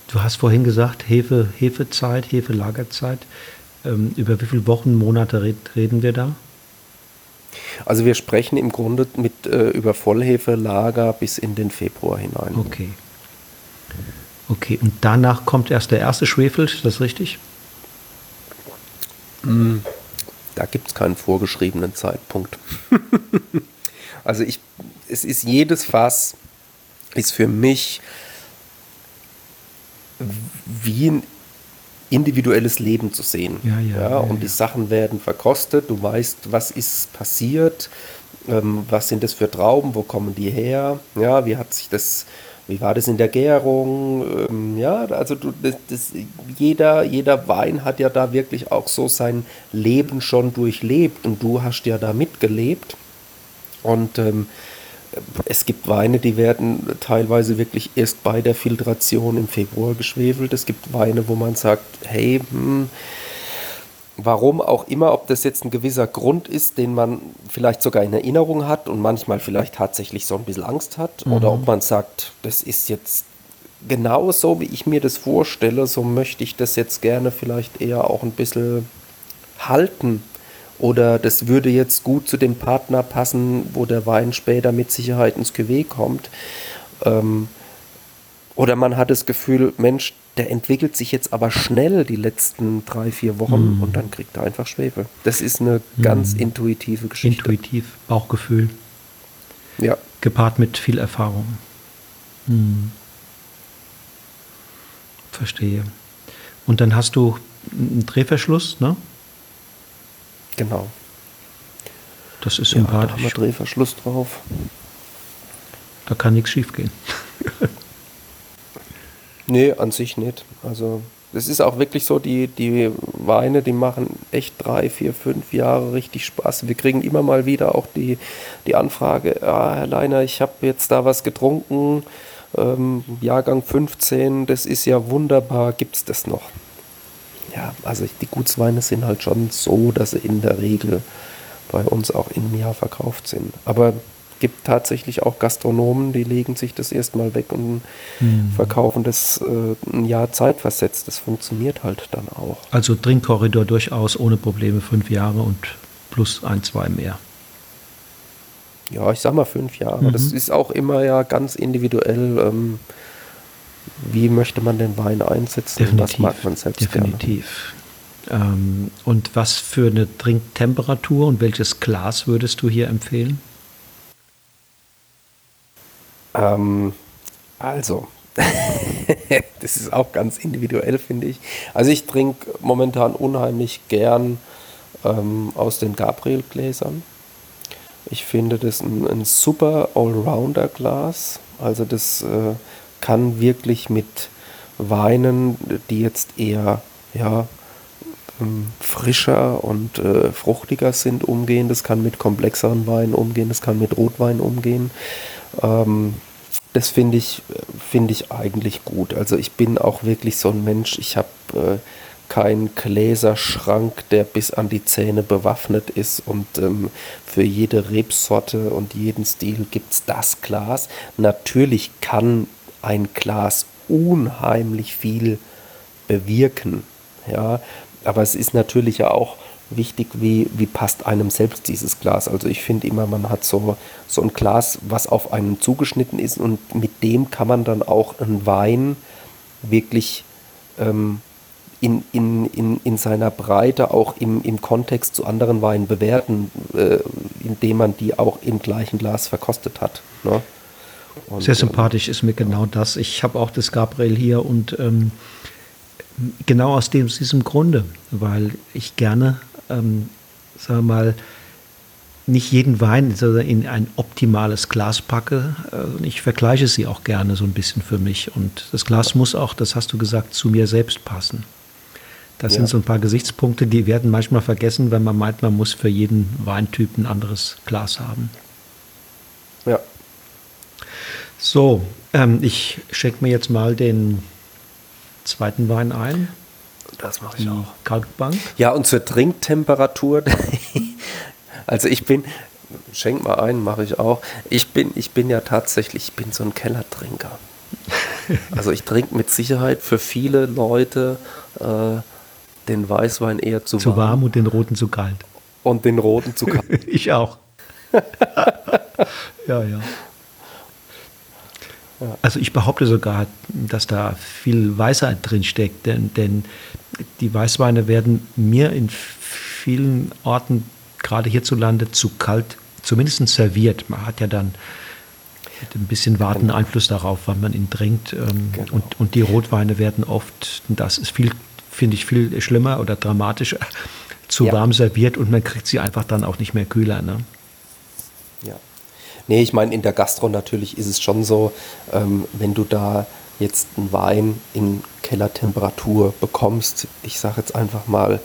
Du hast vorhin gesagt, Hefe, Hefezeit, Hefelagerzeit. Ähm, über wie viele Wochen, Monate reden wir da? Also wir sprechen im Grunde mit äh, über Vollhefelager bis in den Februar hinein. Okay. Okay, und danach kommt erst der erste Schwefel, ist das richtig? Mm, da gibt es keinen vorgeschriebenen Zeitpunkt. [laughs] also ich, es ist jedes Fass, ist für mich wie ein individuelles Leben zu sehen. Ja, ja, ja, und die Sachen werden verkostet, du weißt, was ist passiert, ähm, was sind das für Trauben, wo kommen die her, ja, wie hat sich das, wie war das in der Gärung, ähm, ja, also du, das, das, jeder, jeder Wein hat ja da wirklich auch so sein Leben schon durchlebt und du hast ja da mitgelebt. Und ähm, es gibt Weine, die werden teilweise wirklich erst bei der Filtration im Februar geschwefelt. Es gibt Weine, wo man sagt, hey, hm, warum auch immer, ob das jetzt ein gewisser Grund ist, den man vielleicht sogar in Erinnerung hat und manchmal vielleicht tatsächlich so ein bisschen Angst hat, mhm. oder ob man sagt, das ist jetzt genau so, wie ich mir das vorstelle, so möchte ich das jetzt gerne vielleicht eher auch ein bisschen halten oder das würde jetzt gut zu dem Partner passen, wo der Wein später mit Sicherheit ins Cuvée kommt. Ähm, oder man hat das Gefühl, Mensch, der entwickelt sich jetzt aber schnell die letzten drei, vier Wochen mm. und dann kriegt er einfach Schwefel. Das ist eine mm. ganz intuitive Geschichte. Intuitiv, Bauchgefühl. Ja. Gepaart mit viel Erfahrung. Mm. verstehe. Und dann hast du einen Drehverschluss, ne? Genau. Das ist Ja, da sympathisch. haben wir Drehverschluss drauf. Da kann nichts schiefgehen. [laughs] Nee, an sich nicht. Also es ist auch wirklich so, die, die Weine, die machen echt drei, vier, fünf Jahre richtig Spaß. Wir kriegen immer mal wieder auch die, die Anfrage, ah, Herr Leiner, ich habe jetzt da was getrunken, ähm, Jahrgang 15, das ist ja wunderbar, gibt es das noch? Ja, also die Gutsweine sind halt schon so, dass sie in der Regel bei uns auch im Jahr verkauft sind. Aber gibt tatsächlich auch Gastronomen, die legen sich das erstmal weg und verkaufen das äh, ein Jahr zeitversetzt. Das funktioniert halt dann auch. Also Trinkkorridor durchaus ohne Probleme fünf Jahre und plus ein, zwei mehr. Ja, ich sag mal fünf Jahre. Das ist auch immer ja ganz individuell. Ähm, wie möchte man den Wein einsetzen? Definitiv. Was mag man selbst definitiv. Ähm, und was für eine Trinktemperatur und welches Glas würdest du hier empfehlen? Ähm, also, [laughs] das ist auch ganz individuell, finde ich. Also ich trinke momentan unheimlich gern ähm, aus den Gabriel-Gläsern. Ich finde das ein, ein super Allrounder-Glas. Also das äh, kann wirklich mit Weinen, die jetzt eher ja, frischer und äh, fruchtiger sind, umgehen. Das kann mit komplexeren Weinen umgehen. Das kann mit Rotwein umgehen. Ähm, das finde ich, finde ich eigentlich gut. Also ich bin auch wirklich so ein Mensch, ich habe äh, keinen Gläserschrank, der bis an die Zähne bewaffnet ist und ähm, für jede Rebsorte und jeden Stil gibt es das Glas. Natürlich kann ein Glas unheimlich viel bewirken, ja, aber es ist natürlich ja auch wichtig, wie, wie passt einem selbst dieses Glas. Also ich finde immer, man hat so, so ein Glas, was auf einen zugeschnitten ist und mit dem kann man dann auch einen Wein wirklich ähm, in, in, in, in seiner Breite auch im, im Kontext zu anderen Weinen bewerten, äh, indem man die auch im gleichen Glas verkostet hat. Ne? Und, Sehr ähm, sympathisch ist mir genau das. Ich habe auch das Gabriel hier und ähm, genau aus dem, diesem Grunde, weil ich gerne, ähm, sagen wir mal, nicht jeden Wein in ein optimales Glas packe. Also ich vergleiche sie auch gerne so ein bisschen für mich. Und das Glas muss auch, das hast du gesagt, zu mir selbst passen. Das Ja. sind so ein paar Gesichtspunkte, die werden manchmal vergessen, wenn man meint, man muss für jeden Weintyp ein anderes Glas haben. ja. So, ähm, ich schenke mir jetzt mal den zweiten Wein ein. Das mache Die Kalkbank. Ja, und zur Trinktemperatur. [laughs] also ich bin, schenk mal ein, mache ich auch. Ich bin, ich bin ja tatsächlich, ich bin so ein Kellertrinker. [laughs] Also ich trinke mit Sicherheit für viele Leute äh, den Weißwein eher zu, Zu warm und den roten zu kalt. und den roten zu kalt. [laughs] Ich auch. ja, ja. Also ich behaupte sogar, dass da viel Weisheit drin steckt, denn, denn die Weißweine werden mir in vielen Orten, gerade hierzulande, zu kalt, zumindest serviert. Man hat ja dann ein bisschen Warten Einfluss darauf, wann man ihn trinkt. Ähm, Genau. und, und die Rotweine werden oft, das ist viel, finde ich, viel schlimmer oder dramatischer, zu Ja. warm serviert und man kriegt sie einfach dann auch nicht mehr kühler. Ne? Ja. Nee, ich meine, in der Gastro natürlich ist es schon so, ähm, wenn du da jetzt einen Wein in Kellertemperatur bekommst, ich sage jetzt einfach mal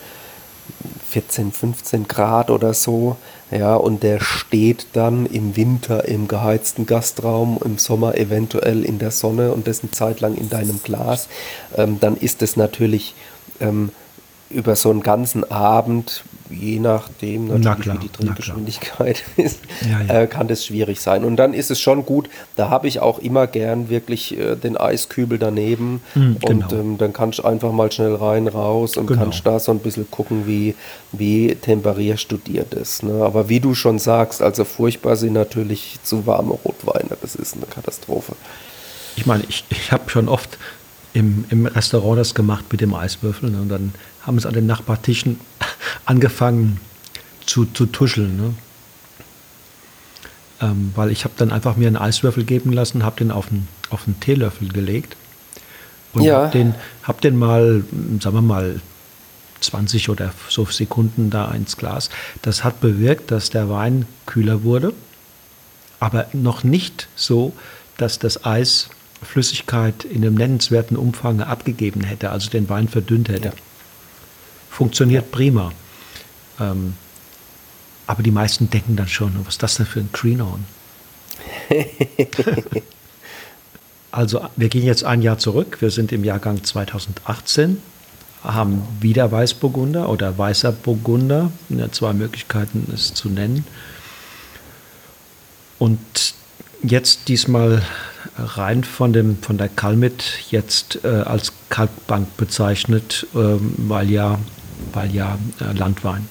14, 15 Grad oder so, ja, und der steht dann im Winter im geheizten Gastraum, im Sommer eventuell in der Sonne und das eine Zeit lang in deinem Glas, ähm, dann ist es natürlich ähm, über so einen ganzen Abend, je nachdem Na natürlich, klar, wie die na. Trinkgeschwindigkeit [laughs] ist, Ja, ja. Äh, kann das schwierig sein. Und dann ist es schon gut, da habe ich auch immer gern wirklich äh, den Eiskübel daneben und genau. ähm, dann kannst du einfach mal schnell rein, raus und Genau. kannst da so ein bisschen gucken, wie, wie temperierst du dir das. Ne? Aber wie du schon sagst, also furchtbar sind natürlich zu warme Rotweine, das ist eine Katastrophe. Ich meine, ich, ich habe schon oft im, im Restaurant das gemacht mit dem Eiswürfel. Ne? Und dann haben es an den Nachbartischen [laughs] angefangen zu, zu tuscheln. Ne? Ähm, weil ich habe dann einfach mir einen Eiswürfel geben lassen, habe den auf einen, auf einen Teelöffel gelegt Und ja. hab den, hab den mal, sagen wir mal, 20 oder so Sekunden da ins Glas. Das hat bewirkt, dass der Wein kühler wurde, aber noch nicht so, dass das Eis Flüssigkeit in einem nennenswerten Umfang abgegeben hätte, also den Wein verdünnt hätte. Ja. Funktioniert ja. prima. Ähm, aber die meisten denken dann schon, was ist das denn für ein Greenhorn? [laughs] also wir gehen jetzt ein Jahr zurück. Wir sind im Jahrgang 2018 haben wieder Weißburgunder oder weißer Burgunder. Ja, zwei Möglichkeiten, es zu nennen. Und jetzt diesmal rein von, dem, von der Kalmit jetzt äh, als Kalkbank bezeichnet, äh, weil ja, weil ja äh, Landwein.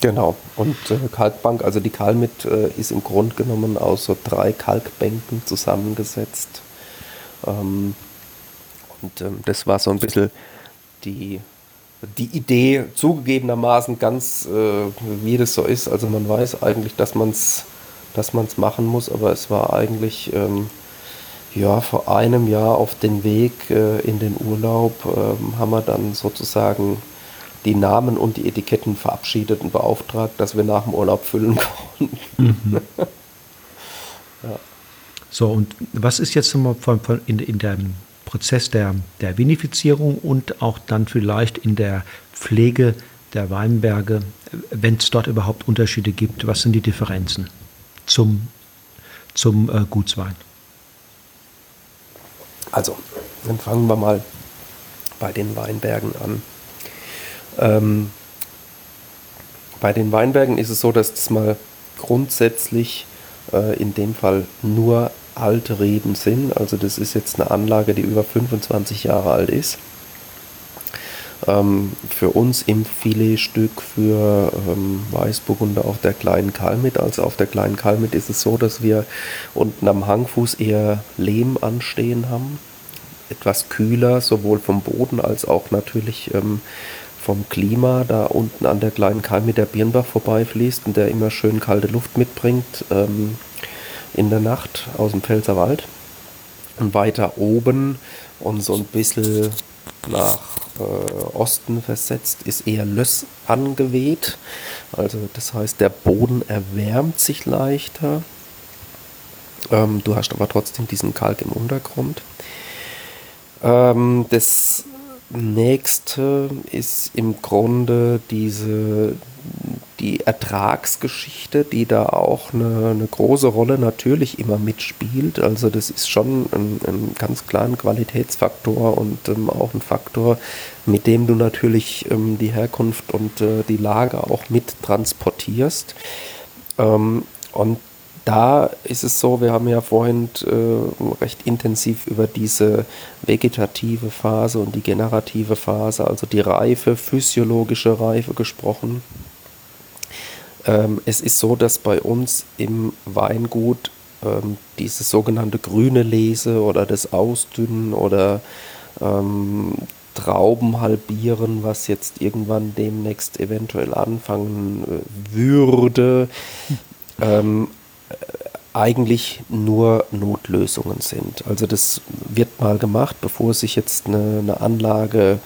Genau. Und äh, Kalkbank, also die Kalmit äh, ist im Grunde genommen aus so drei Kalkbänken zusammengesetzt. Ähm, und ähm, das war so ein bisschen die, die Idee, zugegebenermaßen ganz, äh, wie das so ist. Also man weiß eigentlich, dass man es dass man's machen muss, aber es war eigentlich ähm, ja, vor einem Jahr auf den Weg äh, in den Urlaub, ähm, haben wir dann sozusagen die Namen und die Etiketten verabschiedet und beauftragt, dass wir nach dem Urlaub füllen [laughs] konnten. Mhm. [laughs] ja. So, und was ist jetzt von, von in, in dem Prozess der, der Vinifizierung und auch dann vielleicht in der Pflege der Weinberge, wenn es dort überhaupt Unterschiede gibt, was sind die Differenzen zum, zum äh, Gutswein? Also, dann fangen wir mal bei den Weinbergen an. Ähm, bei den Weinbergen ist es so, dass das mal grundsätzlich äh, in dem Fall nur alte Reben sind. Also das ist jetzt eine Anlage, die über 25 Jahre alt ist. Ähm, für uns im Filetstück für ähm, Weißburgunder auf der kleinen Kalmit. Also auf der kleinen Kalmit ist es so, dass wir unten am Hangfuß eher Lehm anstehen haben. Etwas kühler, sowohl vom Boden als auch natürlich ähm, vom Klima, da unten an der kleinen Kalmit der Birnbach vorbeifließt und der immer schön kalte Luft mitbringt. Ähm, in der Nacht aus dem Pfälzerwald. Und weiter oben und so ein bisschen nach äh, Osten versetzt ist eher Löss angeweht. Also das heißt, der Boden erwärmt sich leichter. Ähm, du hast aber trotzdem diesen Kalk im Untergrund. Ähm, das nächste ist im Grunde diese die Ertragsgeschichte, die da auch eine, eine, große Rolle natürlich immer mitspielt. Also das ist schon ein, ein ganz klarer Qualitätsfaktor und ähm, auch ein Faktor, mit dem du natürlich ähm, die Herkunft und äh, die Lage auch mit transportierst. Ähm, und da ist es so, wir haben ja vorhin äh, recht intensiv über diese vegetative Phase und die generative Phase, also die Reife, physiologische Reife gesprochen. Ähm, es ist so, dass bei uns im Weingut ähm, diese sogenannte grüne Lese oder das Ausdünnen oder ähm, Trauben halbieren, was jetzt irgendwann demnächst eventuell anfangen äh, würde, ähm, eigentlich nur Notlösungen sind. Also das wird mal gemacht, bevor sich jetzt eine, eine Anlage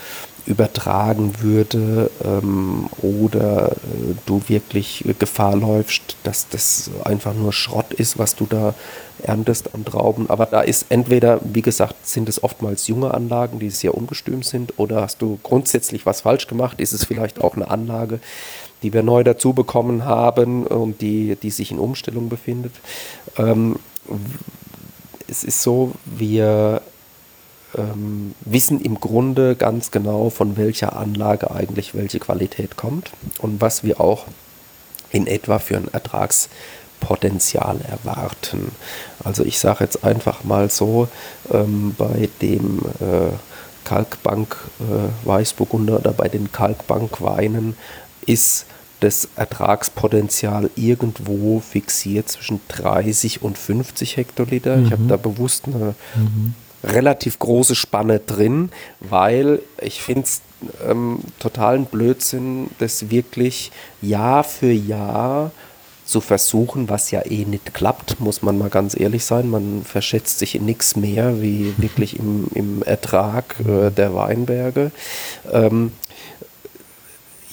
übertragen würde ähm, oder äh, du wirklich Gefahr läufst, dass das einfach nur Schrott ist, was du da erntest an Trauben. Aber da ist entweder, wie gesagt, sind es oftmals junge Anlagen, die sehr ungestüm sind, oder hast du grundsätzlich was falsch gemacht, ist es vielleicht auch eine Anlage, die wir neu dazu bekommen haben und die, die sich in Umstellung befindet. Ähm, es ist so, wir ähm, wissen im Grunde ganz genau, von welcher Anlage eigentlich welche Qualität kommt und was wir auch in etwa für ein Ertragspotenzial erwarten. Also ich sage jetzt einfach mal so, ähm, bei dem äh, Kalkbank äh, Weißburgunder oder bei den Kalkbank Weinen ist das Ertragspotenzial irgendwo fixiert zwischen 30 und 50 Hektoliter. Mhm. Ich habe da bewusst eine mhm relativ große Spanne drin, weil ich finde es ähm, totalen Blödsinn, das wirklich Jahr für Jahr zu versuchen, was ja eh nicht klappt, muss man mal ganz ehrlich sein. Man verschätzt sich in nichts mehr wie [laughs] wirklich im, im Ertrag äh, der Weinberge. Ähm,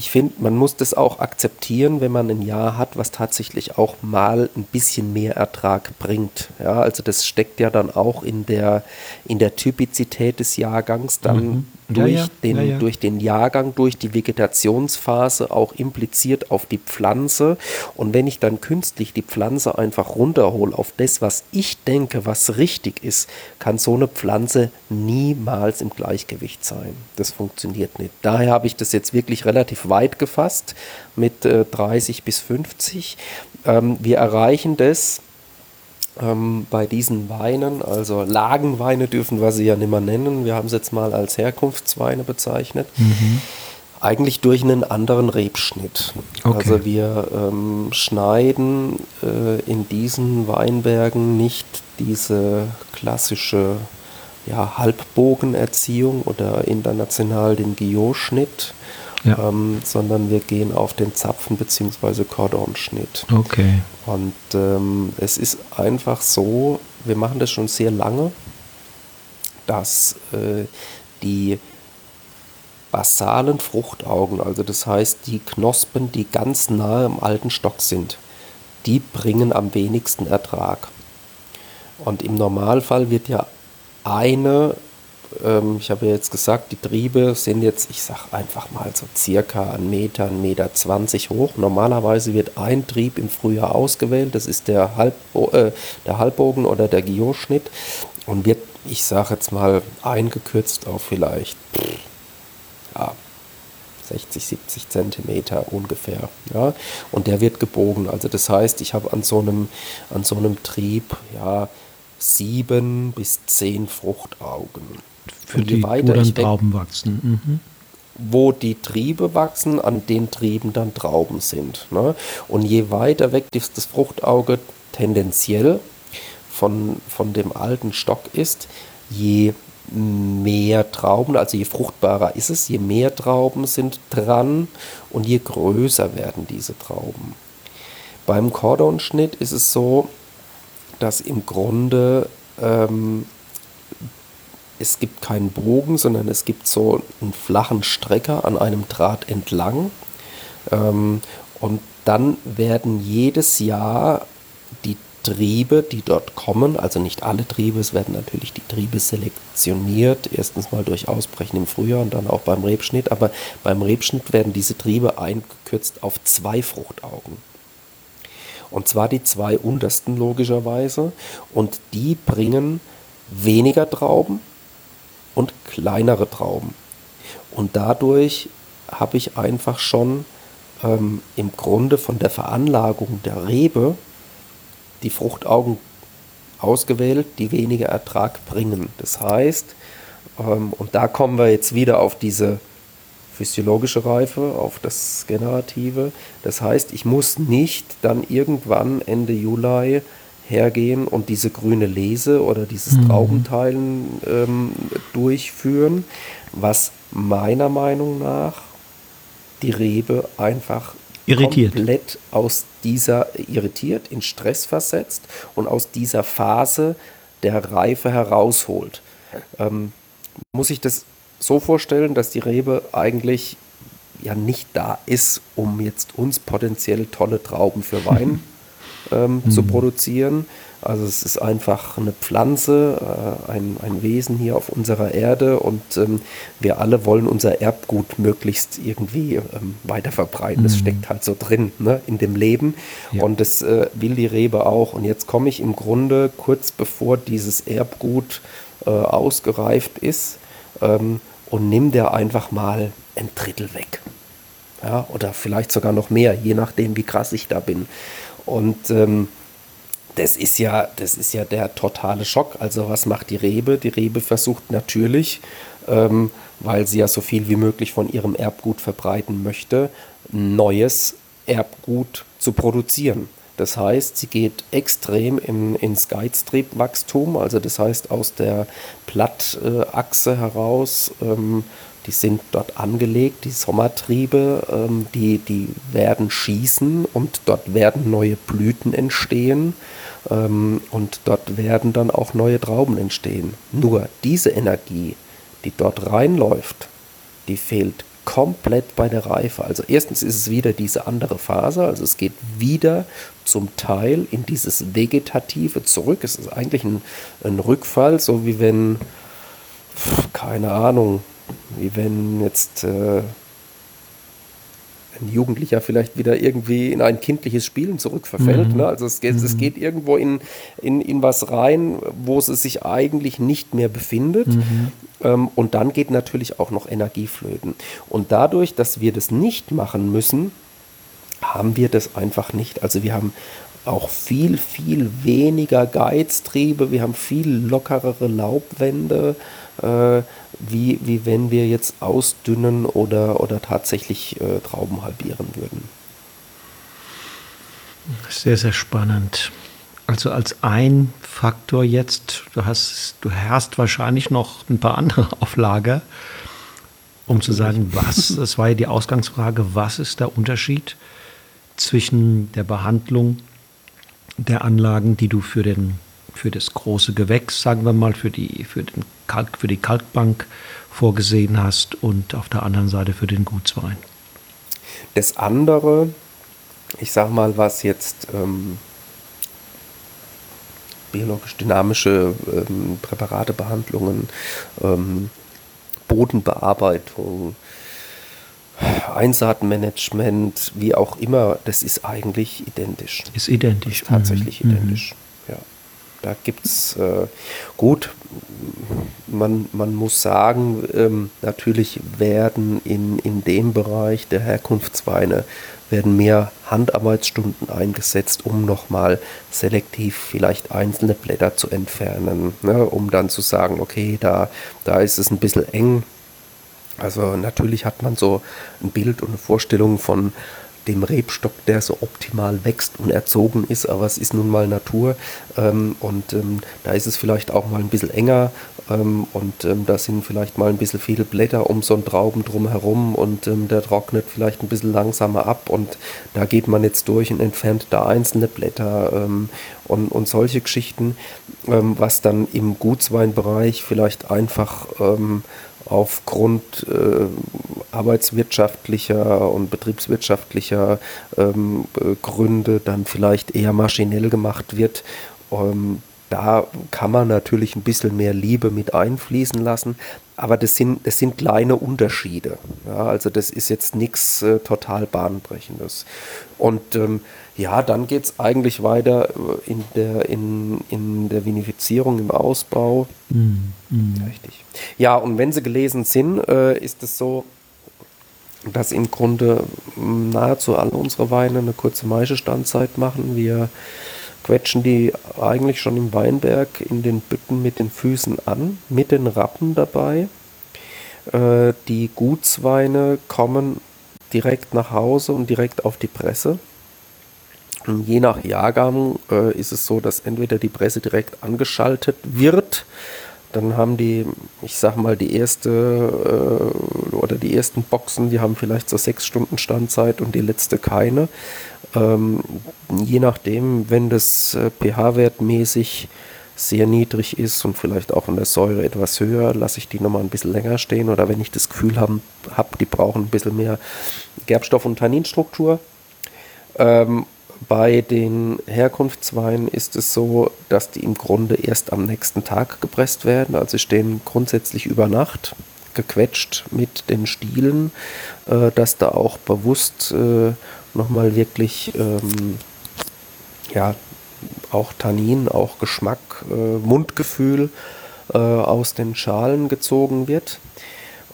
ich finde, man muss das auch akzeptieren, wenn man ein Jahr hat, was tatsächlich auch mal ein bisschen mehr Ertrag bringt. Ja, also das steckt ja dann auch in der, in der Typizität des Jahrgangs dann mhm durch, ja, ja. Den, ja, durch den Jahrgang, durch die Vegetationsphase auch impliziert auf die Pflanze. Und wenn ich dann künstlich die Pflanze einfach runterhole auf das, was ich denke, was richtig ist, kann so eine Pflanze niemals im Gleichgewicht sein. Das funktioniert nicht. Daher habe ich das jetzt wirklich relativ weit gefasst mit äh, 30 bis 50. Ähm, wir erreichen das ähm, bei diesen Weinen, also Lagenweine dürfen wir sie ja nicht mehr nennen, wir haben es jetzt mal als Herkunftsweine bezeichnet, mhm. eigentlich durch einen anderen Rebschnitt. Okay. Also wir ähm, schneiden äh, in diesen Weinbergen nicht diese klassische ja, Halbbogenerziehung oder international den Guillot-Schnitt, ja. ähm, sondern wir gehen auf den Zapfen- bzw. Cordonschnitt. Okay. Und ähm, es ist einfach so, wir machen das schon sehr lange, dass äh, die basalen Fruchtaugen, also das heißt die Knospen, die ganz nahe am alten Stock sind, die bringen am wenigsten Ertrag. Und im Normalfall wird ja eine ähm, ich habe ja jetzt gesagt, die Triebe sind jetzt, ich sage einfach mal so circa einen Meter, einen Meter 20 hoch. Normalerweise wird ein Trieb im Frühjahr ausgewählt, das ist der, Halbbo äh, der Halbbogen oder der Guillot-Schnitt und wird, ich sage jetzt mal, eingekürzt auf vielleicht ja, 60, 70 Zentimeter ungefähr. Ja? Und der wird gebogen. Also das heißt, ich habe an so einem, an so einem Trieb ja, sieben bis zehn Fruchtaugen für die, wo dann Trauben wachsen. Mhm. Wo die Triebe wachsen, an den Trieben dann Trauben sind. Ne? Und je weiter weg das, das Fruchtauge tendenziell von, von dem alten Stock ist, je mehr Trauben, also je fruchtbarer ist es, je mehr Trauben sind dran und je größer werden diese Trauben. Beim Cordonschnitt ist es so, dass im Grunde ähm, es gibt keinen Bogen, sondern es gibt so einen flachen Strecker an einem Draht entlang. Ähm, und dann werden jedes Jahr die Triebe, die dort kommen, also nicht alle Triebe, es werden natürlich die Triebe selektioniert, erstens mal durch Ausbrechen im Frühjahr und dann auch beim Rebschnitt, aber beim Rebschnitt werden diese Triebe eingekürzt auf zwei Fruchtaugen. Und zwar die zwei untersten logischerweise und die bringen weniger Trauben, und kleinere Trauben. Und dadurch habe ich einfach schon ähm, im Grunde von der Veranlagung der Rebe die Fruchtaugen ausgewählt, die weniger Ertrag bringen. Das heißt, ähm, und da kommen wir jetzt wieder auf diese physiologische Reife, auf das Generative. Das heißt, ich muss nicht dann irgendwann Ende Juli hergehen und diese grüne Lese oder dieses mhm. Traubenteilen ähm, durchführen, was meiner Meinung nach die Rebe einfach irritiert. komplett aus dieser irritiert, in Stress versetzt und aus dieser Phase der Reife herausholt. Ähm, muss ich das so vorstellen, dass die Rebe eigentlich ja nicht da ist, um jetzt uns potenziell tolle Trauben für Wein ähm, mhm. zu produzieren. Also es ist einfach eine Pflanze, äh, ein, ein Wesen hier auf unserer Erde und ähm, wir alle wollen unser Erbgut möglichst irgendwie ähm, weiter verbreiten. Das mhm. steckt halt so drin ne, in dem Leben ja. und das äh, will die Rebe auch. Und jetzt komme ich im Grunde kurz bevor dieses Erbgut äh, ausgereift ist ähm, und nimm der einfach mal ein Drittel weg. Ja, oder vielleicht sogar noch mehr, je nachdem, wie krass ich da bin. Und ähm, das ist ja, das ist ja der totale Schock. Also was macht die Rebe? Die Rebe versucht natürlich, ähm, weil sie ja so viel wie möglich von ihrem Erbgut verbreiten möchte, neues Erbgut zu produzieren. Das heißt, sie geht extrem in, ins Geiztriebwachstum, also das heißt aus der Blattachse heraus ähm, die sind dort angelegt, die Sommertriebe, ähm, die, die werden schießen und dort werden neue Blüten entstehen ähm, und dort werden dann auch neue Trauben entstehen. Nur diese Energie, die dort reinläuft, die fehlt komplett bei der Reife. Also erstens ist es wieder diese andere Phase, also es geht wieder zum Teil in dieses Vegetative zurück. Es ist eigentlich ein, ein Rückfall, so wie wenn, keine Ahnung, wie wenn jetzt äh, ein Jugendlicher vielleicht wieder irgendwie in ein kindliches Spielen zurückverfällt. Mhm. Ne? Also es, es, es, mhm. geht irgendwo in, in, in was rein, wo es sich eigentlich nicht mehr befindet. Mhm. Ähm, und dann geht natürlich auch noch Energie flöten. Und dadurch, dass wir das nicht machen müssen, haben wir das einfach nicht. Also wir haben auch viel, viel weniger Geiztriebe, wir haben viel lockerere Laubwände, äh, wie, wie wenn wir jetzt ausdünnen oder, oder tatsächlich äh, Trauben halbieren würden. Sehr, sehr spannend. Also als ein Faktor jetzt, du hast, du hast wahrscheinlich noch ein paar andere [laughs] auf Lager, um zu sagen, was, das war ja die Ausgangsfrage, was ist der Unterschied zwischen der Behandlung der Anlagen, die du für, den, für das große Gewächs, sagen wir mal, für die, für, den Kalk, für die Kalkbank vorgesehen hast und auf der anderen Seite für den Gutswein. Das andere, ich sag mal, was jetzt ähm, biologisch dynamische ähm, Präparate, Behandlungen, ähm, Bodenbearbeitung, Einsaatmanagement, wie auch immer, das ist eigentlich identisch. Ist identisch. Ist tatsächlich mhm. identisch. Ja. Da gibt es, äh, gut, man, man muss sagen, ähm, natürlich werden in, in dem Bereich der Herkunftsweine werden mehr Handarbeitsstunden eingesetzt, um nochmal selektiv vielleicht einzelne Blätter zu entfernen, ne, um dann zu sagen, okay, da, da ist es ein bisschen eng, also natürlich hat man so ein Bild und eine Vorstellung von dem Rebstock, der so optimal wächst und erzogen ist, aber es ist nun mal Natur ähm, und ähm, da ist es vielleicht auch mal ein bisschen enger ähm, und ähm, da sind vielleicht mal ein bisschen viele Blätter um so einen Trauben drumherum und ähm, der trocknet vielleicht ein bisschen langsamer ab und da geht man jetzt durch und entfernt da einzelne Blätter ähm, und, und solche Geschichten, was dann im Gutsweinbereich vielleicht einfach aufgrund äh, arbeitswirtschaftlicher und betriebswirtschaftlicher ähm, äh, Gründe dann vielleicht eher maschinell gemacht wird. Ähm, da kann man natürlich ein bisschen mehr Liebe mit einfließen lassen, aber das sind, das sind kleine Unterschiede. Ja, also das ist jetzt nichts äh, total bahnbrechendes. Und ähm, ja, dann geht es eigentlich weiter äh, in der, in, in der Vinifizierung, im Ausbau. Mhm. Mhm. Richtig. Ja, und wenn sie gelesen sind, äh, ist es so, dass im Grunde nahezu alle unsere Weine eine kurze Maischestandzeit machen. Wir quetschen die eigentlich schon im Weinberg in den Bütten mit den Füßen an, mit den Rappen dabei. Äh, die Gutsweine kommen direkt nach Hause und direkt auf die Presse. Je nach Jahrgang äh, ist es so, dass entweder die Presse direkt angeschaltet wird, dann haben die, ich sag mal, die erste äh, oder die ersten Boxen, die haben vielleicht so sechs Stunden Standzeit und die letzte keine. Ähm, je nachdem, wenn das äh, pH-Wert mäßig sehr niedrig ist und vielleicht auch in der Säure etwas höher, lasse ich die nochmal ein bisschen länger stehen. Oder wenn ich das Gefühl habe, hab, die brauchen ein bisschen mehr Gerbstoff- und Tanninstruktur. Ähm, bei den Herkunftsweinen ist es so, dass die im Grunde erst am nächsten Tag gepresst werden. Also stehen grundsätzlich über Nacht gequetscht mit den Stielen, äh, dass da auch bewusst äh, nochmal wirklich ähm, ja, auch Tannin, auch Geschmack, äh, Mundgefühl äh, aus den Schalen gezogen wird.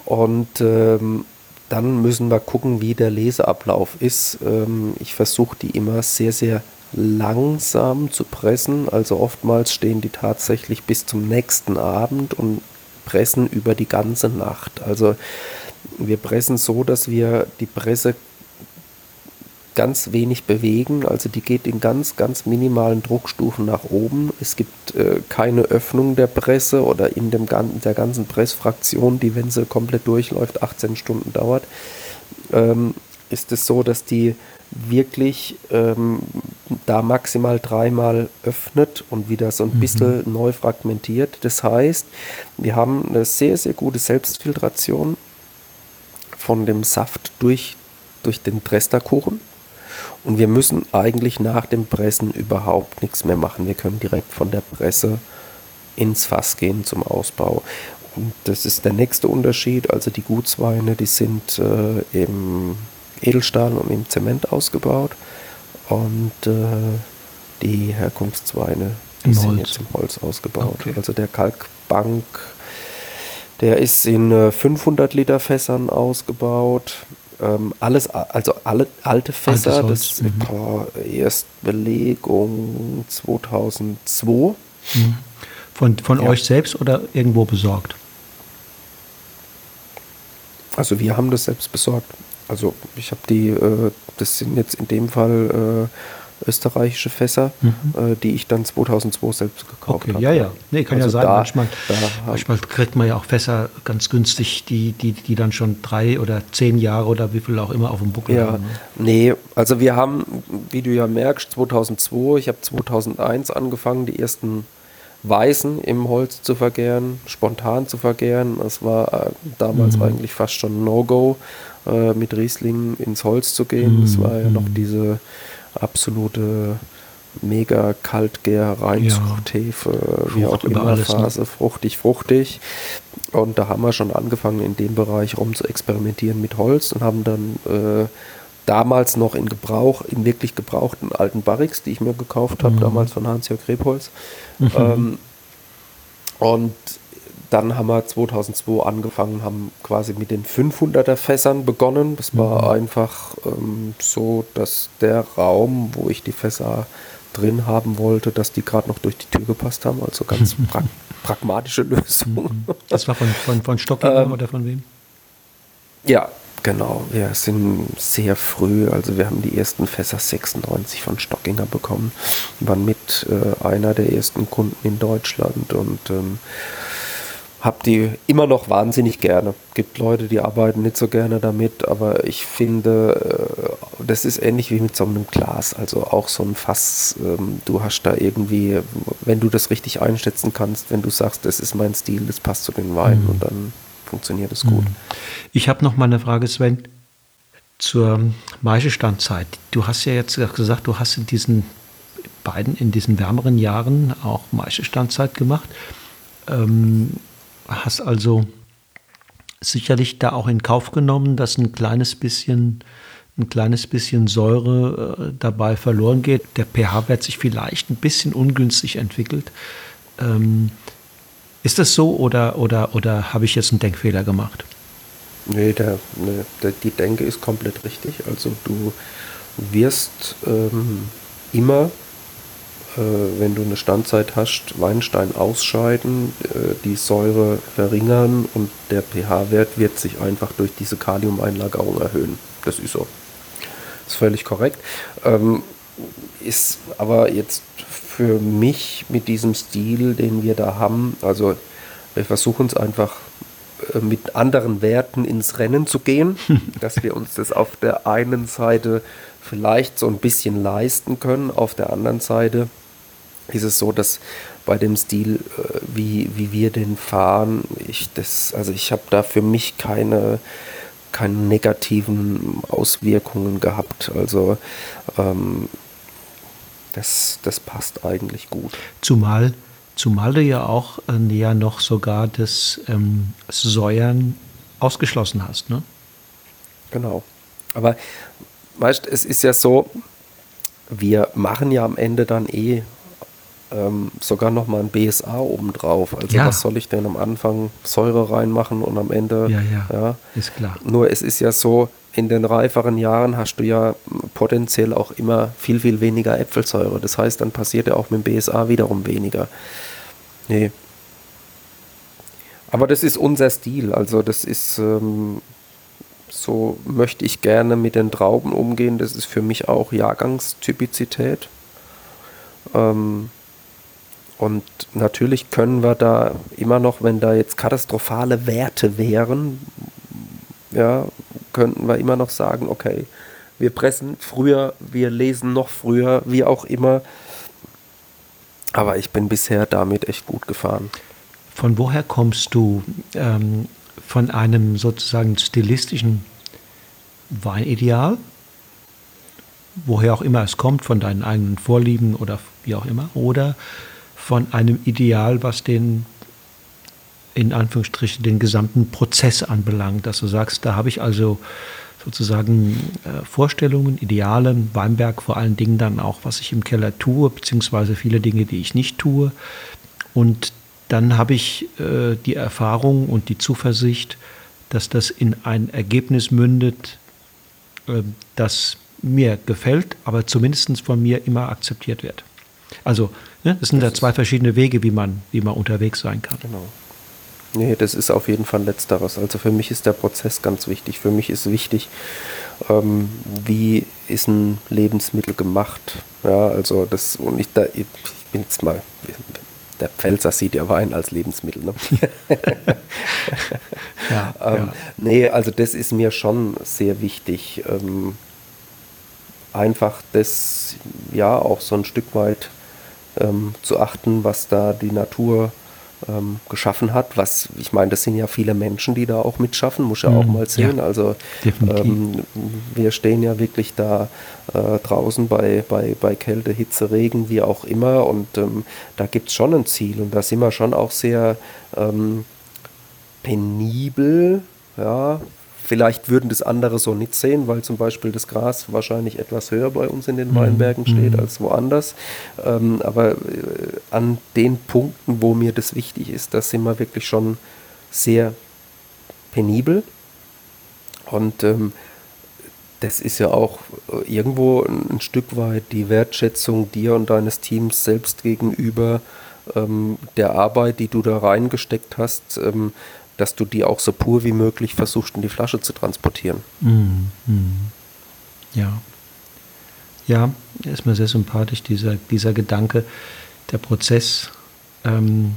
Und ähm, dann müssen wir gucken, wie der Leseablauf ist. Ähm, ich versuche die immer sehr, sehr langsam zu pressen. Also oftmals stehen die tatsächlich bis zum nächsten Abend und pressen über die ganze Nacht. Also wir pressen so, dass wir die Presse ganz wenig bewegen. Also die geht in ganz, ganz minimalen Druckstufen nach oben. Es gibt äh, keine Öffnung der Presse oder in dem, der ganzen Pressfraktion, die, wenn sie komplett durchläuft, 18 Stunden dauert, ähm, ist es so, dass die wirklich ähm, da maximal dreimal öffnet und wieder so ein mhm. bisschen neu fragmentiert. Das heißt, wir haben eine sehr, sehr gute Selbstfiltration von dem Saft durch, durch den Presterkuchen. Und wir müssen eigentlich nach dem Pressen überhaupt nichts mehr machen. Wir können direkt von der Presse ins Fass gehen zum Ausbau. Und das ist der nächste Unterschied. Also die Gutsweine, die sind äh, im Edelstahl und im Zement ausgebaut. Und äh, die Herkunftsweine, die Im sind Holz. jetzt im Holz ausgebaut. Okay. Also der Kalkbank, der ist in 500 äh, Liter Fässern ausgebaut. Ähm, alles, also alle alte Fässer, das mhm. war Erstbelegung 2002. Mhm. Von, von ja. euch selbst oder irgendwo besorgt? Also wir haben das selbst besorgt. Also ich habe die, äh, das sind jetzt in dem Fall äh, österreichische Fässer, mhm. äh, die ich dann 2002 selbst gekauft okay, habe. Ja, ja. Nee, kann also ja sein. Da, manchmal, manchmal kriegt man ja auch Fässer ganz günstig, die, die, die dann schon drei oder zehn Jahre oder wie viel auch immer auf dem Buckel ja, haben. Ne? Nee, also wir haben, wie du ja merkst, 2002, ich habe 2001 angefangen, die ersten Weißen im Holz zu vergären, spontan zu vergären. Das war äh, damals mhm. eigentlich fast schon No-Go äh, mit Riesling ins Holz zu gehen. Es mhm. war ja noch mhm. diese absolute mega kaltgär Reinzuchthefe, ja, wie auch immer alles, ne? Phase, ne? fruchtig, fruchtig. Und da haben wir schon angefangen, in dem Bereich rum zu experimentieren mit Holz und haben dann äh, damals noch in Gebrauch, in wirklich gebrauchten alten Barrix, die ich mir gekauft habe, mhm. damals von Hans-Jörg Rebholz. Mhm. Ähm, und dann haben wir 2002 angefangen, haben quasi mit den 500er Fässern begonnen. Das war mhm. einfach ähm, so, dass der Raum, wo ich die Fässer drin haben wollte, dass die gerade noch durch die Tür gepasst haben. Also ganz [laughs] pra pragmatische Lösung. Mhm. Das war von, von, von Stockinger ähm, oder von wem? Ja, genau. Wir sind sehr früh, also wir haben die ersten Fässer 96 von Stockinger bekommen. Waren mit äh, einer der ersten Kunden in Deutschland und ähm, habe die immer noch wahnsinnig gerne. Gibt Leute, die arbeiten nicht so gerne damit, aber ich finde, äh, das ist ähnlich wie mit so einem Glas. Also auch so ein Fass, ähm, du hast da irgendwie, wenn du das richtig einschätzen kannst, wenn du sagst, das ist mein Stil, das passt zu den Weinen mhm. und dann funktioniert es gut. Mhm. Ich habe noch mal eine Frage, Sven, zur Maischestandzeit. Du hast ja jetzt gesagt, du hast in diesen beiden, in diesen wärmeren Jahren auch Maischestandzeit gemacht. Ähm, hast also sicherlich da auch in Kauf genommen, dass ein kleines bisschen ein kleines bisschen Säure äh, dabei verloren geht. Der pH-Wert sich vielleicht ein bisschen ungünstig entwickelt. Ähm, ist das so oder, oder, oder habe ich jetzt einen Denkfehler gemacht? Nee, der, nee der, die Denke ist komplett richtig. Also du wirst ähm, immer wenn du eine Standzeit hast, Weinstein ausscheiden, äh, die Säure verringern und der pH-Wert wird sich einfach durch diese Kaliumeinlagerung erhöhen. Das ist so. Ist völlig korrekt. Ähm, ist aber jetzt für mich mit diesem Stil, den wir da haben, also wir versuchen es einfach äh, mit anderen Werten ins Rennen zu gehen, [laughs] dass wir uns das auf der einen Seite vielleicht so ein bisschen leisten können, auf der anderen Seite ist es so, dass bei dem Stil, äh, wie, wie wir den fahren, ich das, also ich habe da für mich keine, keine negativen Auswirkungen gehabt. Also ähm, das, das passt eigentlich gut. Zumal, zumal du ja auch äh, näher noch sogar das ähm, Säuern ausgeschlossen hast, ne? Genau. Aber weißt es ist ja so, wir machen ja am Ende dann eh ähm, sogar noch mal ein BSA obendrauf. Also ja. was soll ich denn am Anfang Säure reinmachen und am Ende? Ja, ja, ja, ist klar. Nur es ist ja so, in den reiferen Jahren hast du ja potenziell auch immer viel, viel weniger Äpfelsäure. Das heißt, dann passiert ja auch mit dem BSA wiederum weniger. Nee. Aber das ist unser Stil. Also das ist, ähm, so möchte ich gerne mit den Trauben umgehen. Das ist für mich auch Jahrgangstypizität. Ähm, und natürlich können wir da immer noch, wenn da jetzt katastrophale Werte wären, ja, könnten wir immer noch sagen, okay, wir pressen früher, wir lesen noch früher, wie auch immer. Aber ich bin bisher damit echt gut gefahren. Von woher kommst du? Ähm, von einem sozusagen stilistischen Weinideal? Woher auch immer es kommt, von deinen eigenen Vorlieben oder wie auch immer? Oder von einem Ideal, was den in Anführungsstrichen den gesamten Prozess anbelangt, dass du sagst, da habe ich also sozusagen äh, Vorstellungen, Ideale, Weinberg vor allen Dingen dann auch, was ich im Keller tue, beziehungsweise viele Dinge, die ich nicht tue. Und dann habe ich äh, die Erfahrung und die Zuversicht, dass das in ein Ergebnis mündet, äh, das mir gefällt, aber zumindest von mir immer akzeptiert wird. Also, ne, das sind das ja zwei verschiedene Wege, wie man, wie man unterwegs sein kann. Genau. Nee, das ist auf jeden Fall letzteres. Also für mich ist der Prozess ganz wichtig. Für mich ist wichtig, ähm, wie ist ein Lebensmittel gemacht. Ja, also das, und ich, da, ich bin jetzt mal, der Pfälzer sieht ja Wein als Lebensmittel. Ne? [laughs] ja, [laughs] ähm, ja. Nee, also das ist mir schon sehr wichtig. Ähm, einfach das, ja, auch so ein Stück weit ähm, zu achten, was da die Natur ähm, geschaffen hat. Was, ich meine, das sind ja viele Menschen, die da auch mitschaffen, muss ja mhm, auch mal sehen. Ja, also ähm, wir stehen ja wirklich da äh, draußen bei, bei, bei Kälte, Hitze, Regen, wie auch immer. Und ähm, da gibt es schon ein Ziel. Und da sind wir schon auch sehr ähm, penibel, ja, Vielleicht würden das andere so nicht sehen, weil zum Beispiel das Gras wahrscheinlich etwas höher bei uns in den Weinbergen mhm. steht mhm. als woanders. Ähm, aber äh, an den Punkten, wo mir das wichtig ist, da sind wir wirklich schon sehr penibel. Und ähm, das ist ja auch äh, irgendwo ein, ein, Stück weit die Wertschätzung dir und deines Teams selbst gegenüber ähm, der Arbeit, die du da reingesteckt hast. Ähm, dass du die auch so pur wie möglich versuchst, in die Flasche zu transportieren. Mm, mm. Ja. Ja, ist mir sehr sympathisch, dieser, dieser Gedanke, der Prozess. Ähm,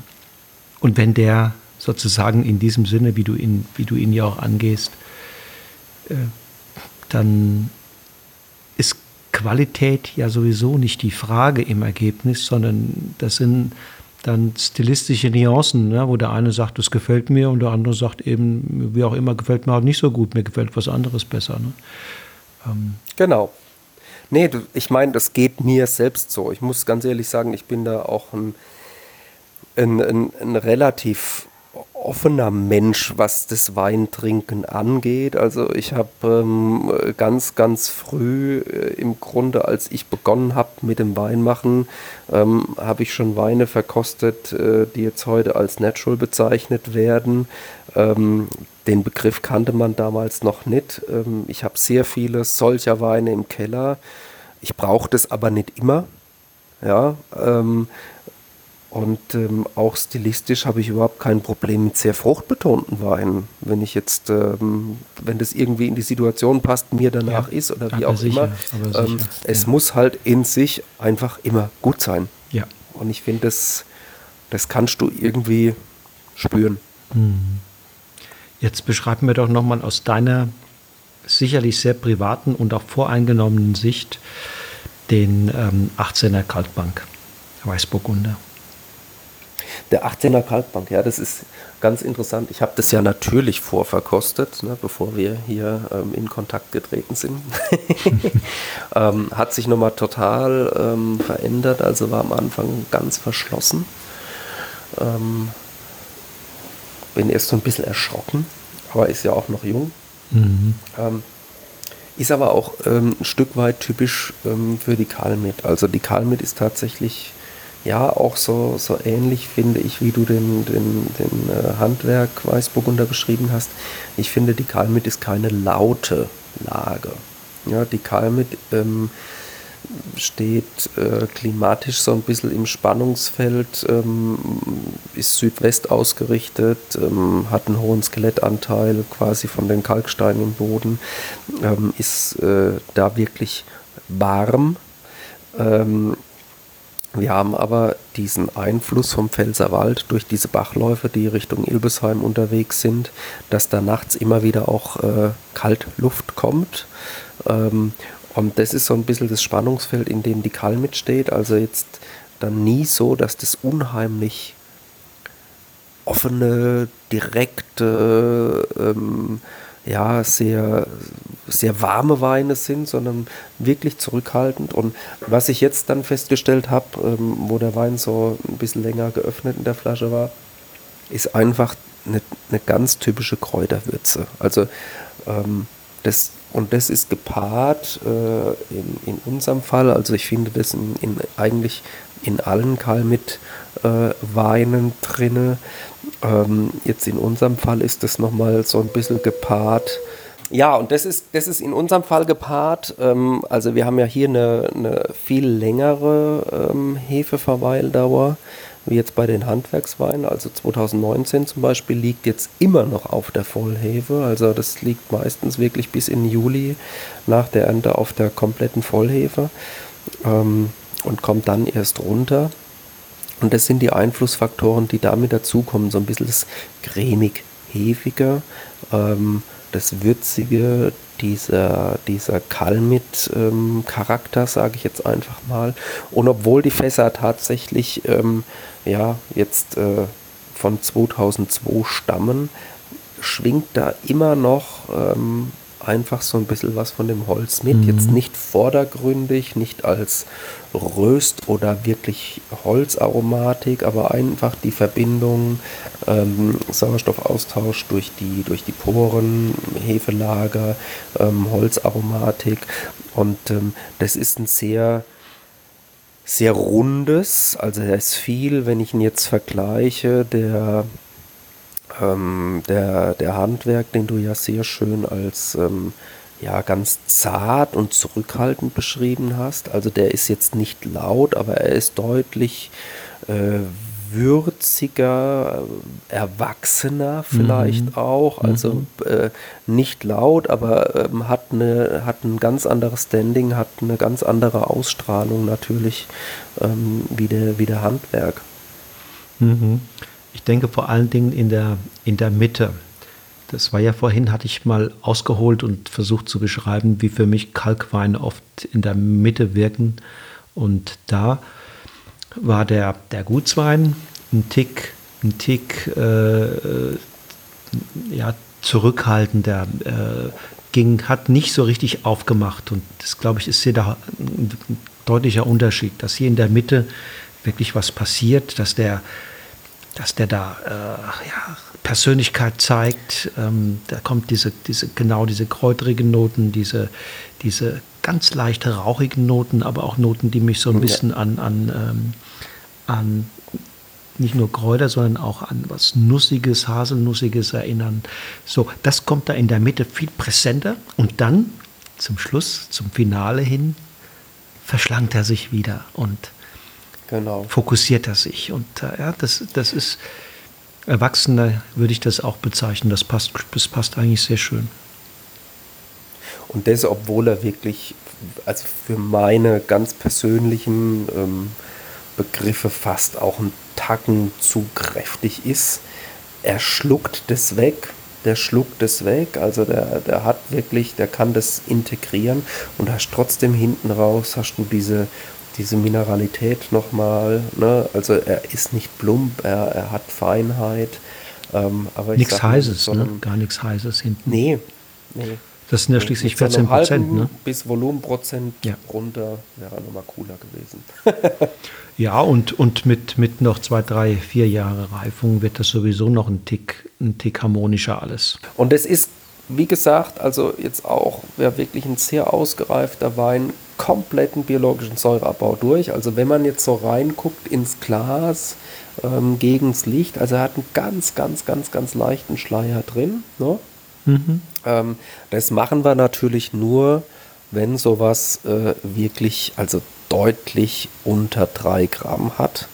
und wenn der sozusagen in diesem Sinne, wie du ihn, wie du ihn ja auch angehst, äh, dann ist Qualität ja sowieso nicht die Frage im Ergebnis, sondern das sind dann stilistische Nuancen, ne, wo der eine sagt, das gefällt mir und der andere sagt eben, wie auch immer, gefällt mir halt nicht so gut, mir gefällt was anderes besser. Ne? Ähm. Genau. Nee, du, ich meine, das geht mir selbst so. Ich muss ganz ehrlich sagen, ich bin da auch ein, ein, ein, ein relativ offener Mensch, was das Weintrinken angeht. Also ich habe ähm, ganz, ganz früh äh, im Grunde, als ich begonnen habe mit dem Weinmachen, ähm, habe ich schon Weine verkostet, äh, die jetzt heute als Natural bezeichnet werden. Ähm, den Begriff kannte man damals noch nicht. Ähm, ich habe sehr viele solcher Weine im Keller. Ich brauche das aber nicht immer. Ja, ähm, und ähm, auch stilistisch habe ich überhaupt kein Problem mit sehr fruchtbetonten Weinen. Wenn ich jetzt, ähm, wenn das irgendwie in die Situation passt, mir danach ja, ist oder wie auch sicher, immer. Ähm, sicher, es ja. muss halt in sich einfach immer gut sein. Ja. Und ich finde, das, das kannst du irgendwie spüren. Hm. Jetzt beschreib mir doch nochmal aus deiner sicherlich sehr privaten und auch voreingenommenen Sicht den ähm, 18er Kaltbank Weißburgunder. Der 18er Kalkbank, ja, das ist ganz interessant. Ich habe das ja natürlich vorverkostet, ne, bevor wir hier ähm, in Kontakt getreten sind. [laughs] ähm, hat sich nochmal total ähm, verändert, also war am Anfang ganz verschlossen. Ähm, bin erst so ein bisschen erschrocken, aber ist ja auch noch jung. Mhm. Ähm, ist aber auch ähm, ein Stück weit typisch für die Kalmit. Also die Kalmit ist tatsächlich ja auch so, so ähnlich, finde ich, wie du den, den, den äh, Handwerk Weißburgunder beschrieben hast. Ich finde, die Kalmit ist keine laute Lage. Ja, die Kalmit ähm, steht äh, klimatisch so ein bisschen im Spannungsfeld, ähm, ist Südwest ausgerichtet, ähm, hat einen hohen Skelettanteil quasi von den Kalksteinen im Boden, ähm, ist äh, da wirklich warm. Wir haben aber diesen Einfluss vom Pfälzerwald durch diese Bachläufe, die Richtung Ilbesheim unterwegs sind, dass da nachts immer wieder auch äh, Kaltluft kommt. Ähm, und das ist so ein bisschen das Spannungsfeld, in dem die Kall mitsteht. Also jetzt dann nie so, dass das unheimlich offene, direkte, ähm, ja, sehr, sehr warme Weine sind, sondern wirklich zurückhaltend. Und was ich jetzt dann festgestellt habe, ähm, wo der Wein so ein bisschen länger geöffnet in der Flasche war, ist einfach eine, eine ganz typische Kräuterwürze. Also ähm, das, und das ist gepaart äh, in, in unserem Fall, also ich finde das in, in eigentlich in allen Kalmit äh, Weinen drinne. Ähm, jetzt in unserem Fall ist das nochmal so ein bisschen gepaart. Ja, und das ist, das ist in unserem Fall gepaart. Ähm, also wir haben ja hier eine, eine viel längere ähm, Hefeverweildauer wie jetzt bei den Handwerksweinen. Also 2019 zum Beispiel liegt jetzt immer noch auf der Vollhefe. Also das liegt meistens wirklich bis in Juli nach der Ernte auf der kompletten Vollhefe ähm, und kommt dann erst runter. Und das sind die Einflussfaktoren, die damit dazukommen. So ein bisschen das cremig-hefige, ähm, das würzige, dieser, dieser Kalmit-Charakter, ähm, sage ich jetzt einfach mal. Und obwohl die Fässer tatsächlich ähm, ja, jetzt äh, von 2002 stammen, schwingt da immer noch ähm, einfach so ein bisschen was von dem Holz mit. Mhm. Jetzt nicht vordergründig, nicht als Röst oder wirklich Holzaromatik, aber einfach die Verbindung, ähm, Sauerstoffaustausch durch die, durch die Poren, Hefelager, ähm, Holzaromatik. Und ähm, das ist ein sehr sehr rundes, also er ist viel, wenn ich ihn jetzt vergleiche, der, ähm, der, der Handwerk, den du ja sehr schön als ähm, ja, ganz zart und zurückhaltend beschrieben hast. Also der ist jetzt nicht laut, aber er ist deutlich äh, würziger, äh, erwachsener vielleicht mhm. auch. Also mhm. äh, nicht laut, aber ähm, hat, eine, hat ein ganz anderes Standing, hat eine ganz andere Ausstrahlung natürlich ähm, wie, der, wie der Handwerk. Mhm. Ich denke vor allen Dingen in der, in der Mitte. Das war ja vorhin, hatte ich mal ausgeholt und versucht zu beschreiben, wie für mich Kalkweine oft in der Mitte wirken. Und da war der, der Gutswein ein Tick, ein Tick äh, ja, zurückhaltender, äh, ging, hat nicht so richtig aufgemacht. Und das, glaube ich, ist hier da ein deutlicher Unterschied, dass hier in der Mitte wirklich was passiert, dass der, dass der da äh, ja, Persönlichkeit zeigt. Ähm, da kommt diese, diese, genau diese kräuterigen Noten, diese, diese ganz leichte rauchigen Noten, aber auch Noten, die mich so ein bisschen an, an, ähm, an nicht nur Kräuter, sondern auch an was Nussiges, Haselnussiges erinnern. So, das kommt da in der Mitte viel präsenter und dann zum Schluss, zum Finale hin, verschlankt er sich wieder und genau. fokussiert er sich. Und äh, ja, das, das ist Erwachsener, würde ich das auch bezeichnen. Das passt, das passt eigentlich sehr schön. Und das, obwohl er wirklich, also für meine ganz persönlichen ähm, Begriffe fast auch ein Tacken zu kräftig ist. Er schluckt das weg, der schluckt das weg, also der, der hat wirklich, der kann das integrieren und hast trotzdem hinten raus, hast du diese, diese Mineralität nochmal, ne? also er ist nicht plump, er, er hat Feinheit. Ähm, aber nichts Heißes, so ne? gar nichts Heißes hinten. Nee, nee. Das sind ja schließlich 14 Prozent. Ne? Bis Volumenprozent ja. runter wäre nochmal cooler gewesen. [laughs] ja, und, und mit, mit noch zwei, drei, vier Jahre Reifung wird das sowieso noch ein Tick, ein Tick harmonischer alles. Und es ist, wie gesagt, also jetzt auch ja, wirklich ein sehr ausgereifter Wein, kompletten biologischen Säureabbau durch. Also wenn man jetzt so reinguckt ins Glas, ähm, gegens Licht, also er hat einen ganz, ganz, ganz, ganz leichten Schleier drin. Ne? Mhm. Ähm, das machen wir natürlich nur, wenn sowas äh, wirklich, also deutlich unter 3 Gramm hat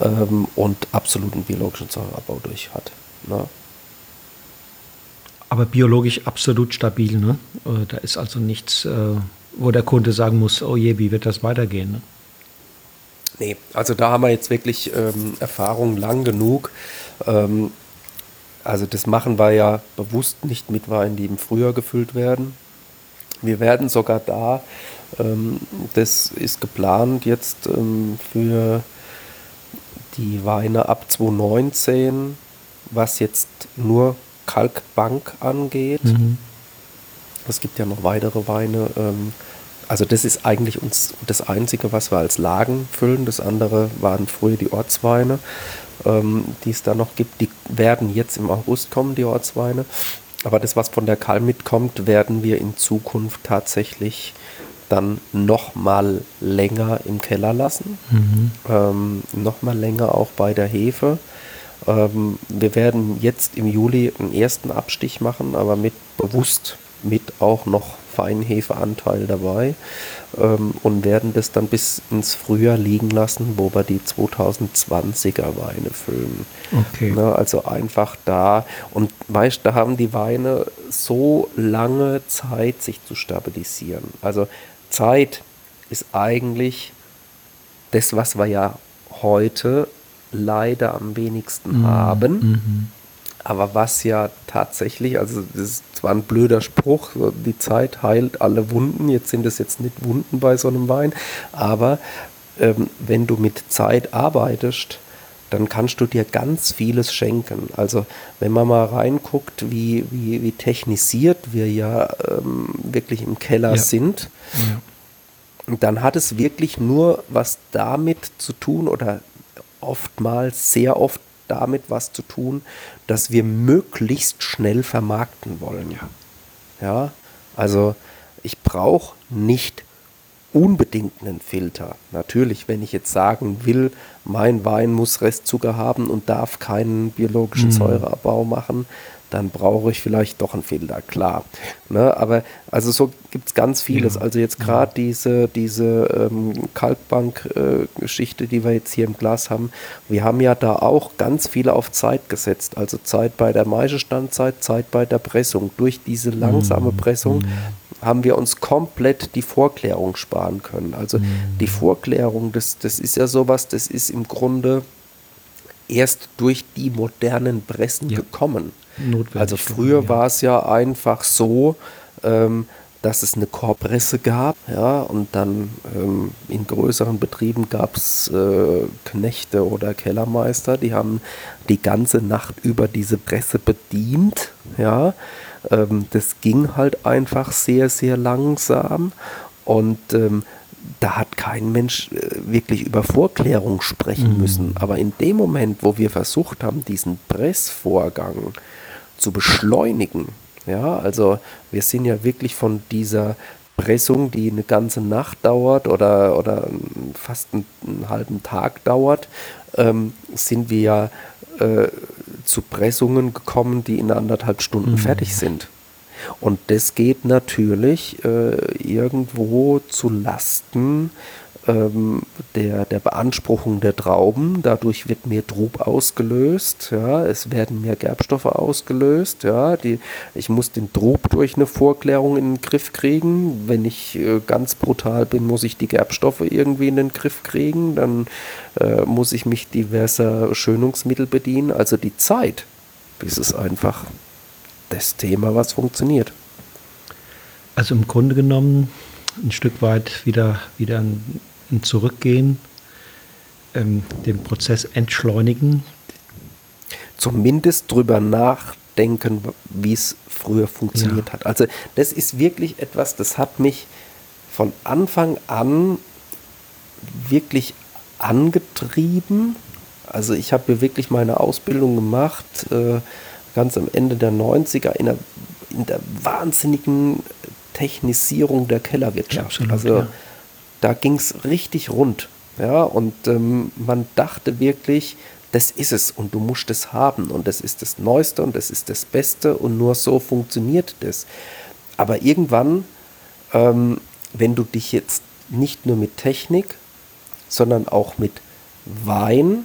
ähm, und absoluten biologischen Säureabbau durch hat. Ne? Aber biologisch absolut stabil, ne? Äh, da ist also nichts, äh, wo der Kunde sagen muss, oh je, wie wird das weitergehen? Ne? Nee, also da haben wir jetzt wirklich ähm, Erfahrung lang genug. Ähm, also das machen wir ja bewusst nicht mit Weinen, die im Frühjahr gefüllt werden. Wir werden sogar da, ähm, das ist geplant jetzt ähm, für die Weine ab 2019, was jetzt nur Kalkbank angeht. Mhm. Es gibt ja noch weitere Weine. Ähm, also das ist eigentlich uns das Einzige, was wir als Lagen füllen. Das andere waren früher die Ortsweine, ähm, die es da noch gibt. Die werden jetzt im August kommen, die Ortsweine. Aber das, was von der Kalm mitkommt, werden wir in Zukunft tatsächlich dann noch mal länger im Keller lassen. Mhm. Ähm, noch mal länger auch bei der Hefe. Ähm, wir werden jetzt im Juli einen ersten Abstich machen, aber mit bewusst mit auch noch Feinhefeanteil dabei ähm, und werden das dann bis ins Frühjahr liegen lassen, wo wir die 2020er Weine füllen. Okay. Ne, also einfach da und weißt, da haben die Weine so lange Zeit, sich zu stabilisieren. Also Zeit ist eigentlich das, was wir ja heute leider am wenigsten mhm. haben. Mhm. Aber was ja tatsächlich, also das ist zwar ein blöder Spruch, die Zeit heilt alle Wunden, jetzt sind es jetzt nicht Wunden bei so einem Wein, aber ähm, wenn du mit Zeit arbeitest, dann kannst du dir ganz vieles schenken. Also wenn man mal reinguckt, wie, wie, wie technisiert wir ja ähm, wirklich im Keller ja. sind, ja. dann hat es wirklich nur was damit zu tun oder oftmals, sehr oft damit was zu tun, dass wir möglichst schnell vermarkten wollen. Ja, ja also ich brauche nicht unbedingt einen Filter. Natürlich, wenn ich jetzt sagen will, mein Wein muss Restzucker haben und darf keinen biologischen mhm. Säureabbau machen, dann brauche ich vielleicht doch einen Filter, klar. Ne, aber also so gibt es ganz vieles. Ja. Also jetzt gerade ja. diese, diese ähm, Kalkbank-Geschichte, äh, die wir jetzt hier im Glas haben, wir haben ja da auch ganz viele auf Zeit gesetzt. Also Zeit bei der Maischestandzeit, Zeit bei der Pressung. Durch diese langsame mhm. Pressung mhm. haben wir uns komplett die Vorklärung sparen können. Also mhm. die Vorklärung, das, das ist ja sowas, das ist im Grunde erst durch die modernen Pressen ja. gekommen. Notwendig. Also früher ja. war es ja einfach so, ähm, dass es eine Korpresse gab, ja, und dann ähm, in größeren Betrieben gab es äh, Knechte oder Kellermeister, die haben die ganze Nacht über diese Presse bedient, ja. Ähm, das ging halt einfach sehr, sehr langsam und ähm, da hat kein Mensch äh, wirklich über Vorklärung sprechen mhm. müssen. Aber in dem Moment, wo wir versucht haben, diesen Pressvorgang zu beschleunigen. Ja, also wir sind ja wirklich von dieser Pressung, die eine ganze Nacht dauert oder, oder fast einen, einen halben Tag dauert, ähm, sind wir ja äh, zu Pressungen gekommen, die in anderthalb Stunden mhm. fertig sind. Und das geht natürlich äh, irgendwo zu Lasten ähm, der, der Beanspruchung der Trauben. Dadurch wird mehr Trub ausgelöst, ja, es werden mehr Gerbstoffe ausgelöst. Ja, die, ich muss den Trub durch eine Vorklärung in den Griff kriegen. Wenn ich äh, ganz brutal bin, muss ich die Gerbstoffe irgendwie in den Griff kriegen. Dann äh, muss ich mich diverser Schönungsmittel bedienen. Also die Zeit, bis es einfach das Thema, was funktioniert. Also im Grunde genommen ein Stück weit wieder, wieder ein ein Zurückgehen, ähm, den Prozess entschleunigen. Zumindest drüber nachdenken, wie es früher funktioniert ja. hat. Also das ist wirklich etwas, das hat mich von Anfang an wirklich angetrieben. Also ich habe hier wirklich meine Ausbildung gemacht, äh, ganz am Ende der 90er, in der, in der wahnsinnigen Technisierung der Kellerwirtschaft. Absolut, also ja da ging es richtig rund. Ja, und ähm, man dachte wirklich, das ist es und du musst es haben und das ist das Neueste und das ist das Beste und nur so funktioniert das. Aber irgendwann ähm, wenn du dich jetzt nicht nur mit Technik, sondern auch mit Wein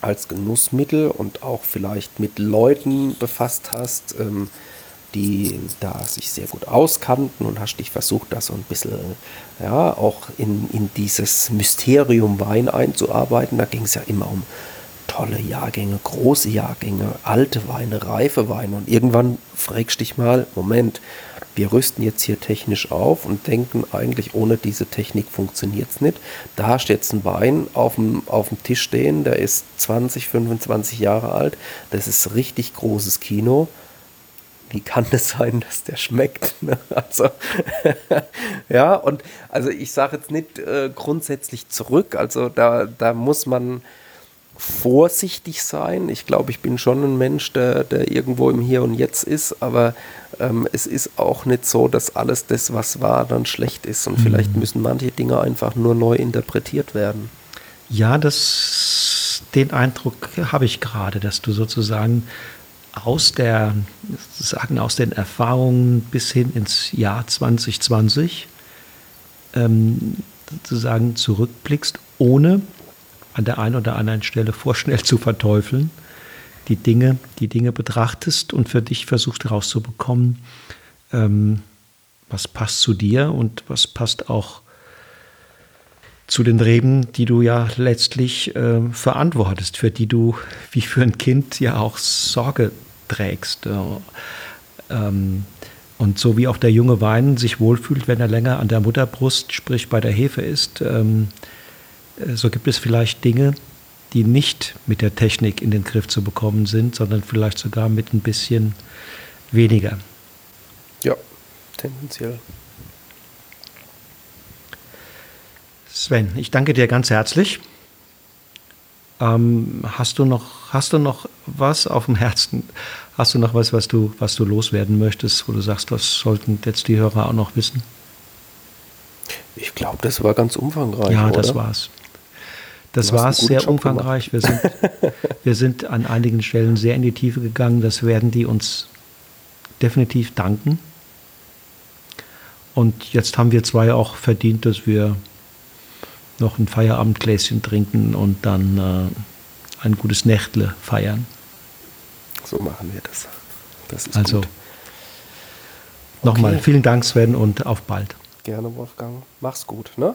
als Genussmittel und auch vielleicht mit Leuten befasst hast, ähm, die da sich sehr gut auskannten und hast dich versucht, da so ein bisschen ja, auch in, in dieses Mysterium Wein einzuarbeiten. Da ging es ja immer um tolle Jahrgänge, große Jahrgänge, alte Weine, reife Weine. Und irgendwann fragst dich mal, Moment, wir rüsten jetzt hier technisch auf und denken eigentlich, ohne diese Technik funktioniert es nicht. Da hast du jetzt einen Wein auf dem, auf dem Tisch stehen, der ist 20, 25 Jahre alt. Das ist richtig großes Kino. Wie kann es sein, [laughs] dass der schmeckt? Ne? Also, [laughs] ja, und also ich sage jetzt nicht äh, grundsätzlich zurück. Also da, da muss man vorsichtig sein. Ich glaube, ich bin schon ein Mensch, der, der irgendwo im Hier und Jetzt ist, aber ähm, es ist auch nicht so, dass alles das, was war, dann schlecht ist. Und mhm. vielleicht müssen manche Dinge einfach nur neu interpretiert werden. Ja, das, den Eindruck habe ich gerade, dass du sozusagen aus der, sagen, aus den Erfahrungen bis hin ins Jahr 2020 ähm, sozusagen zurückblickst, ohne an der einen oder anderen Stelle vorschnell zu verteufeln, die Dinge, die Dinge betrachtest und für dich versuchst herauszubekommen, ähm, was passt zu dir und was passt auch zu den Reben, die du ja letztlich äh, verantwortest, für die du wie für ein Kind ja auch Sorge trägst. Äh, ähm, und so wie auch der junge Wein sich wohlfühlt, wenn er länger an der Mutterbrust, sprich bei der Hefe ist, ähm, äh, so gibt es vielleicht Dinge, die nicht mit der Technik in den Griff zu bekommen sind, sondern vielleicht sogar mit ein bisschen weniger. Ja, tendenziell. Sven, ich danke dir ganz herzlich. Ähm, hast, du noch, hast du noch was auf dem Herzen? Hast du noch was, was du, was du loswerden möchtest, wo du sagst, das sollten jetzt die Hörer auch noch wissen? Ich glaube, das war ganz umfangreich. Ja, das oder? war's. Das war es sehr Job umfangreich. Wir sind, [laughs] wir sind an einigen Stellen sehr in die Tiefe gegangen. Das werden die uns definitiv danken. Und jetzt haben wir zwei auch verdient, dass wir noch ein Feierabendgläschen trinken und dann äh, ein gutes Nächtle feiern. So machen wir das. Das ist also nochmal okay. vielen Dank, Sven, und auf bald. Gerne, Wolfgang. Mach's gut, ne?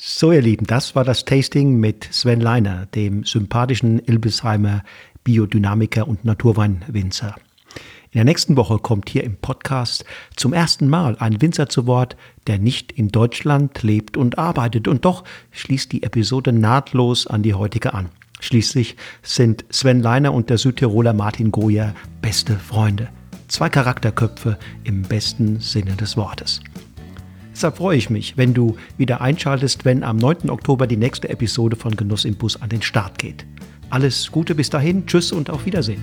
So, ihr Lieben, das war das Tasting mit Sven Leiner, dem sympathischen Ilbesheimer Biodynamiker und Naturweinwinzer. In der nächsten Woche kommt hier im Podcast zum ersten Mal ein Winzer zu Wort, der nicht in Deutschland lebt und arbeitet. Und doch schließt die Episode nahtlos an die heutige an. Schließlich sind Sven Leiner und der Südtiroler Martin Goyer beste Freunde. Zwei Charakterköpfe im besten Sinne des Wortes. Deshalb freue ich mich, wenn du wieder einschaltest, wenn am 9. Oktober die nächste Episode von Genuss im Bus an den Start geht. Alles Gute bis dahin, tschüss und auf Wiedersehen.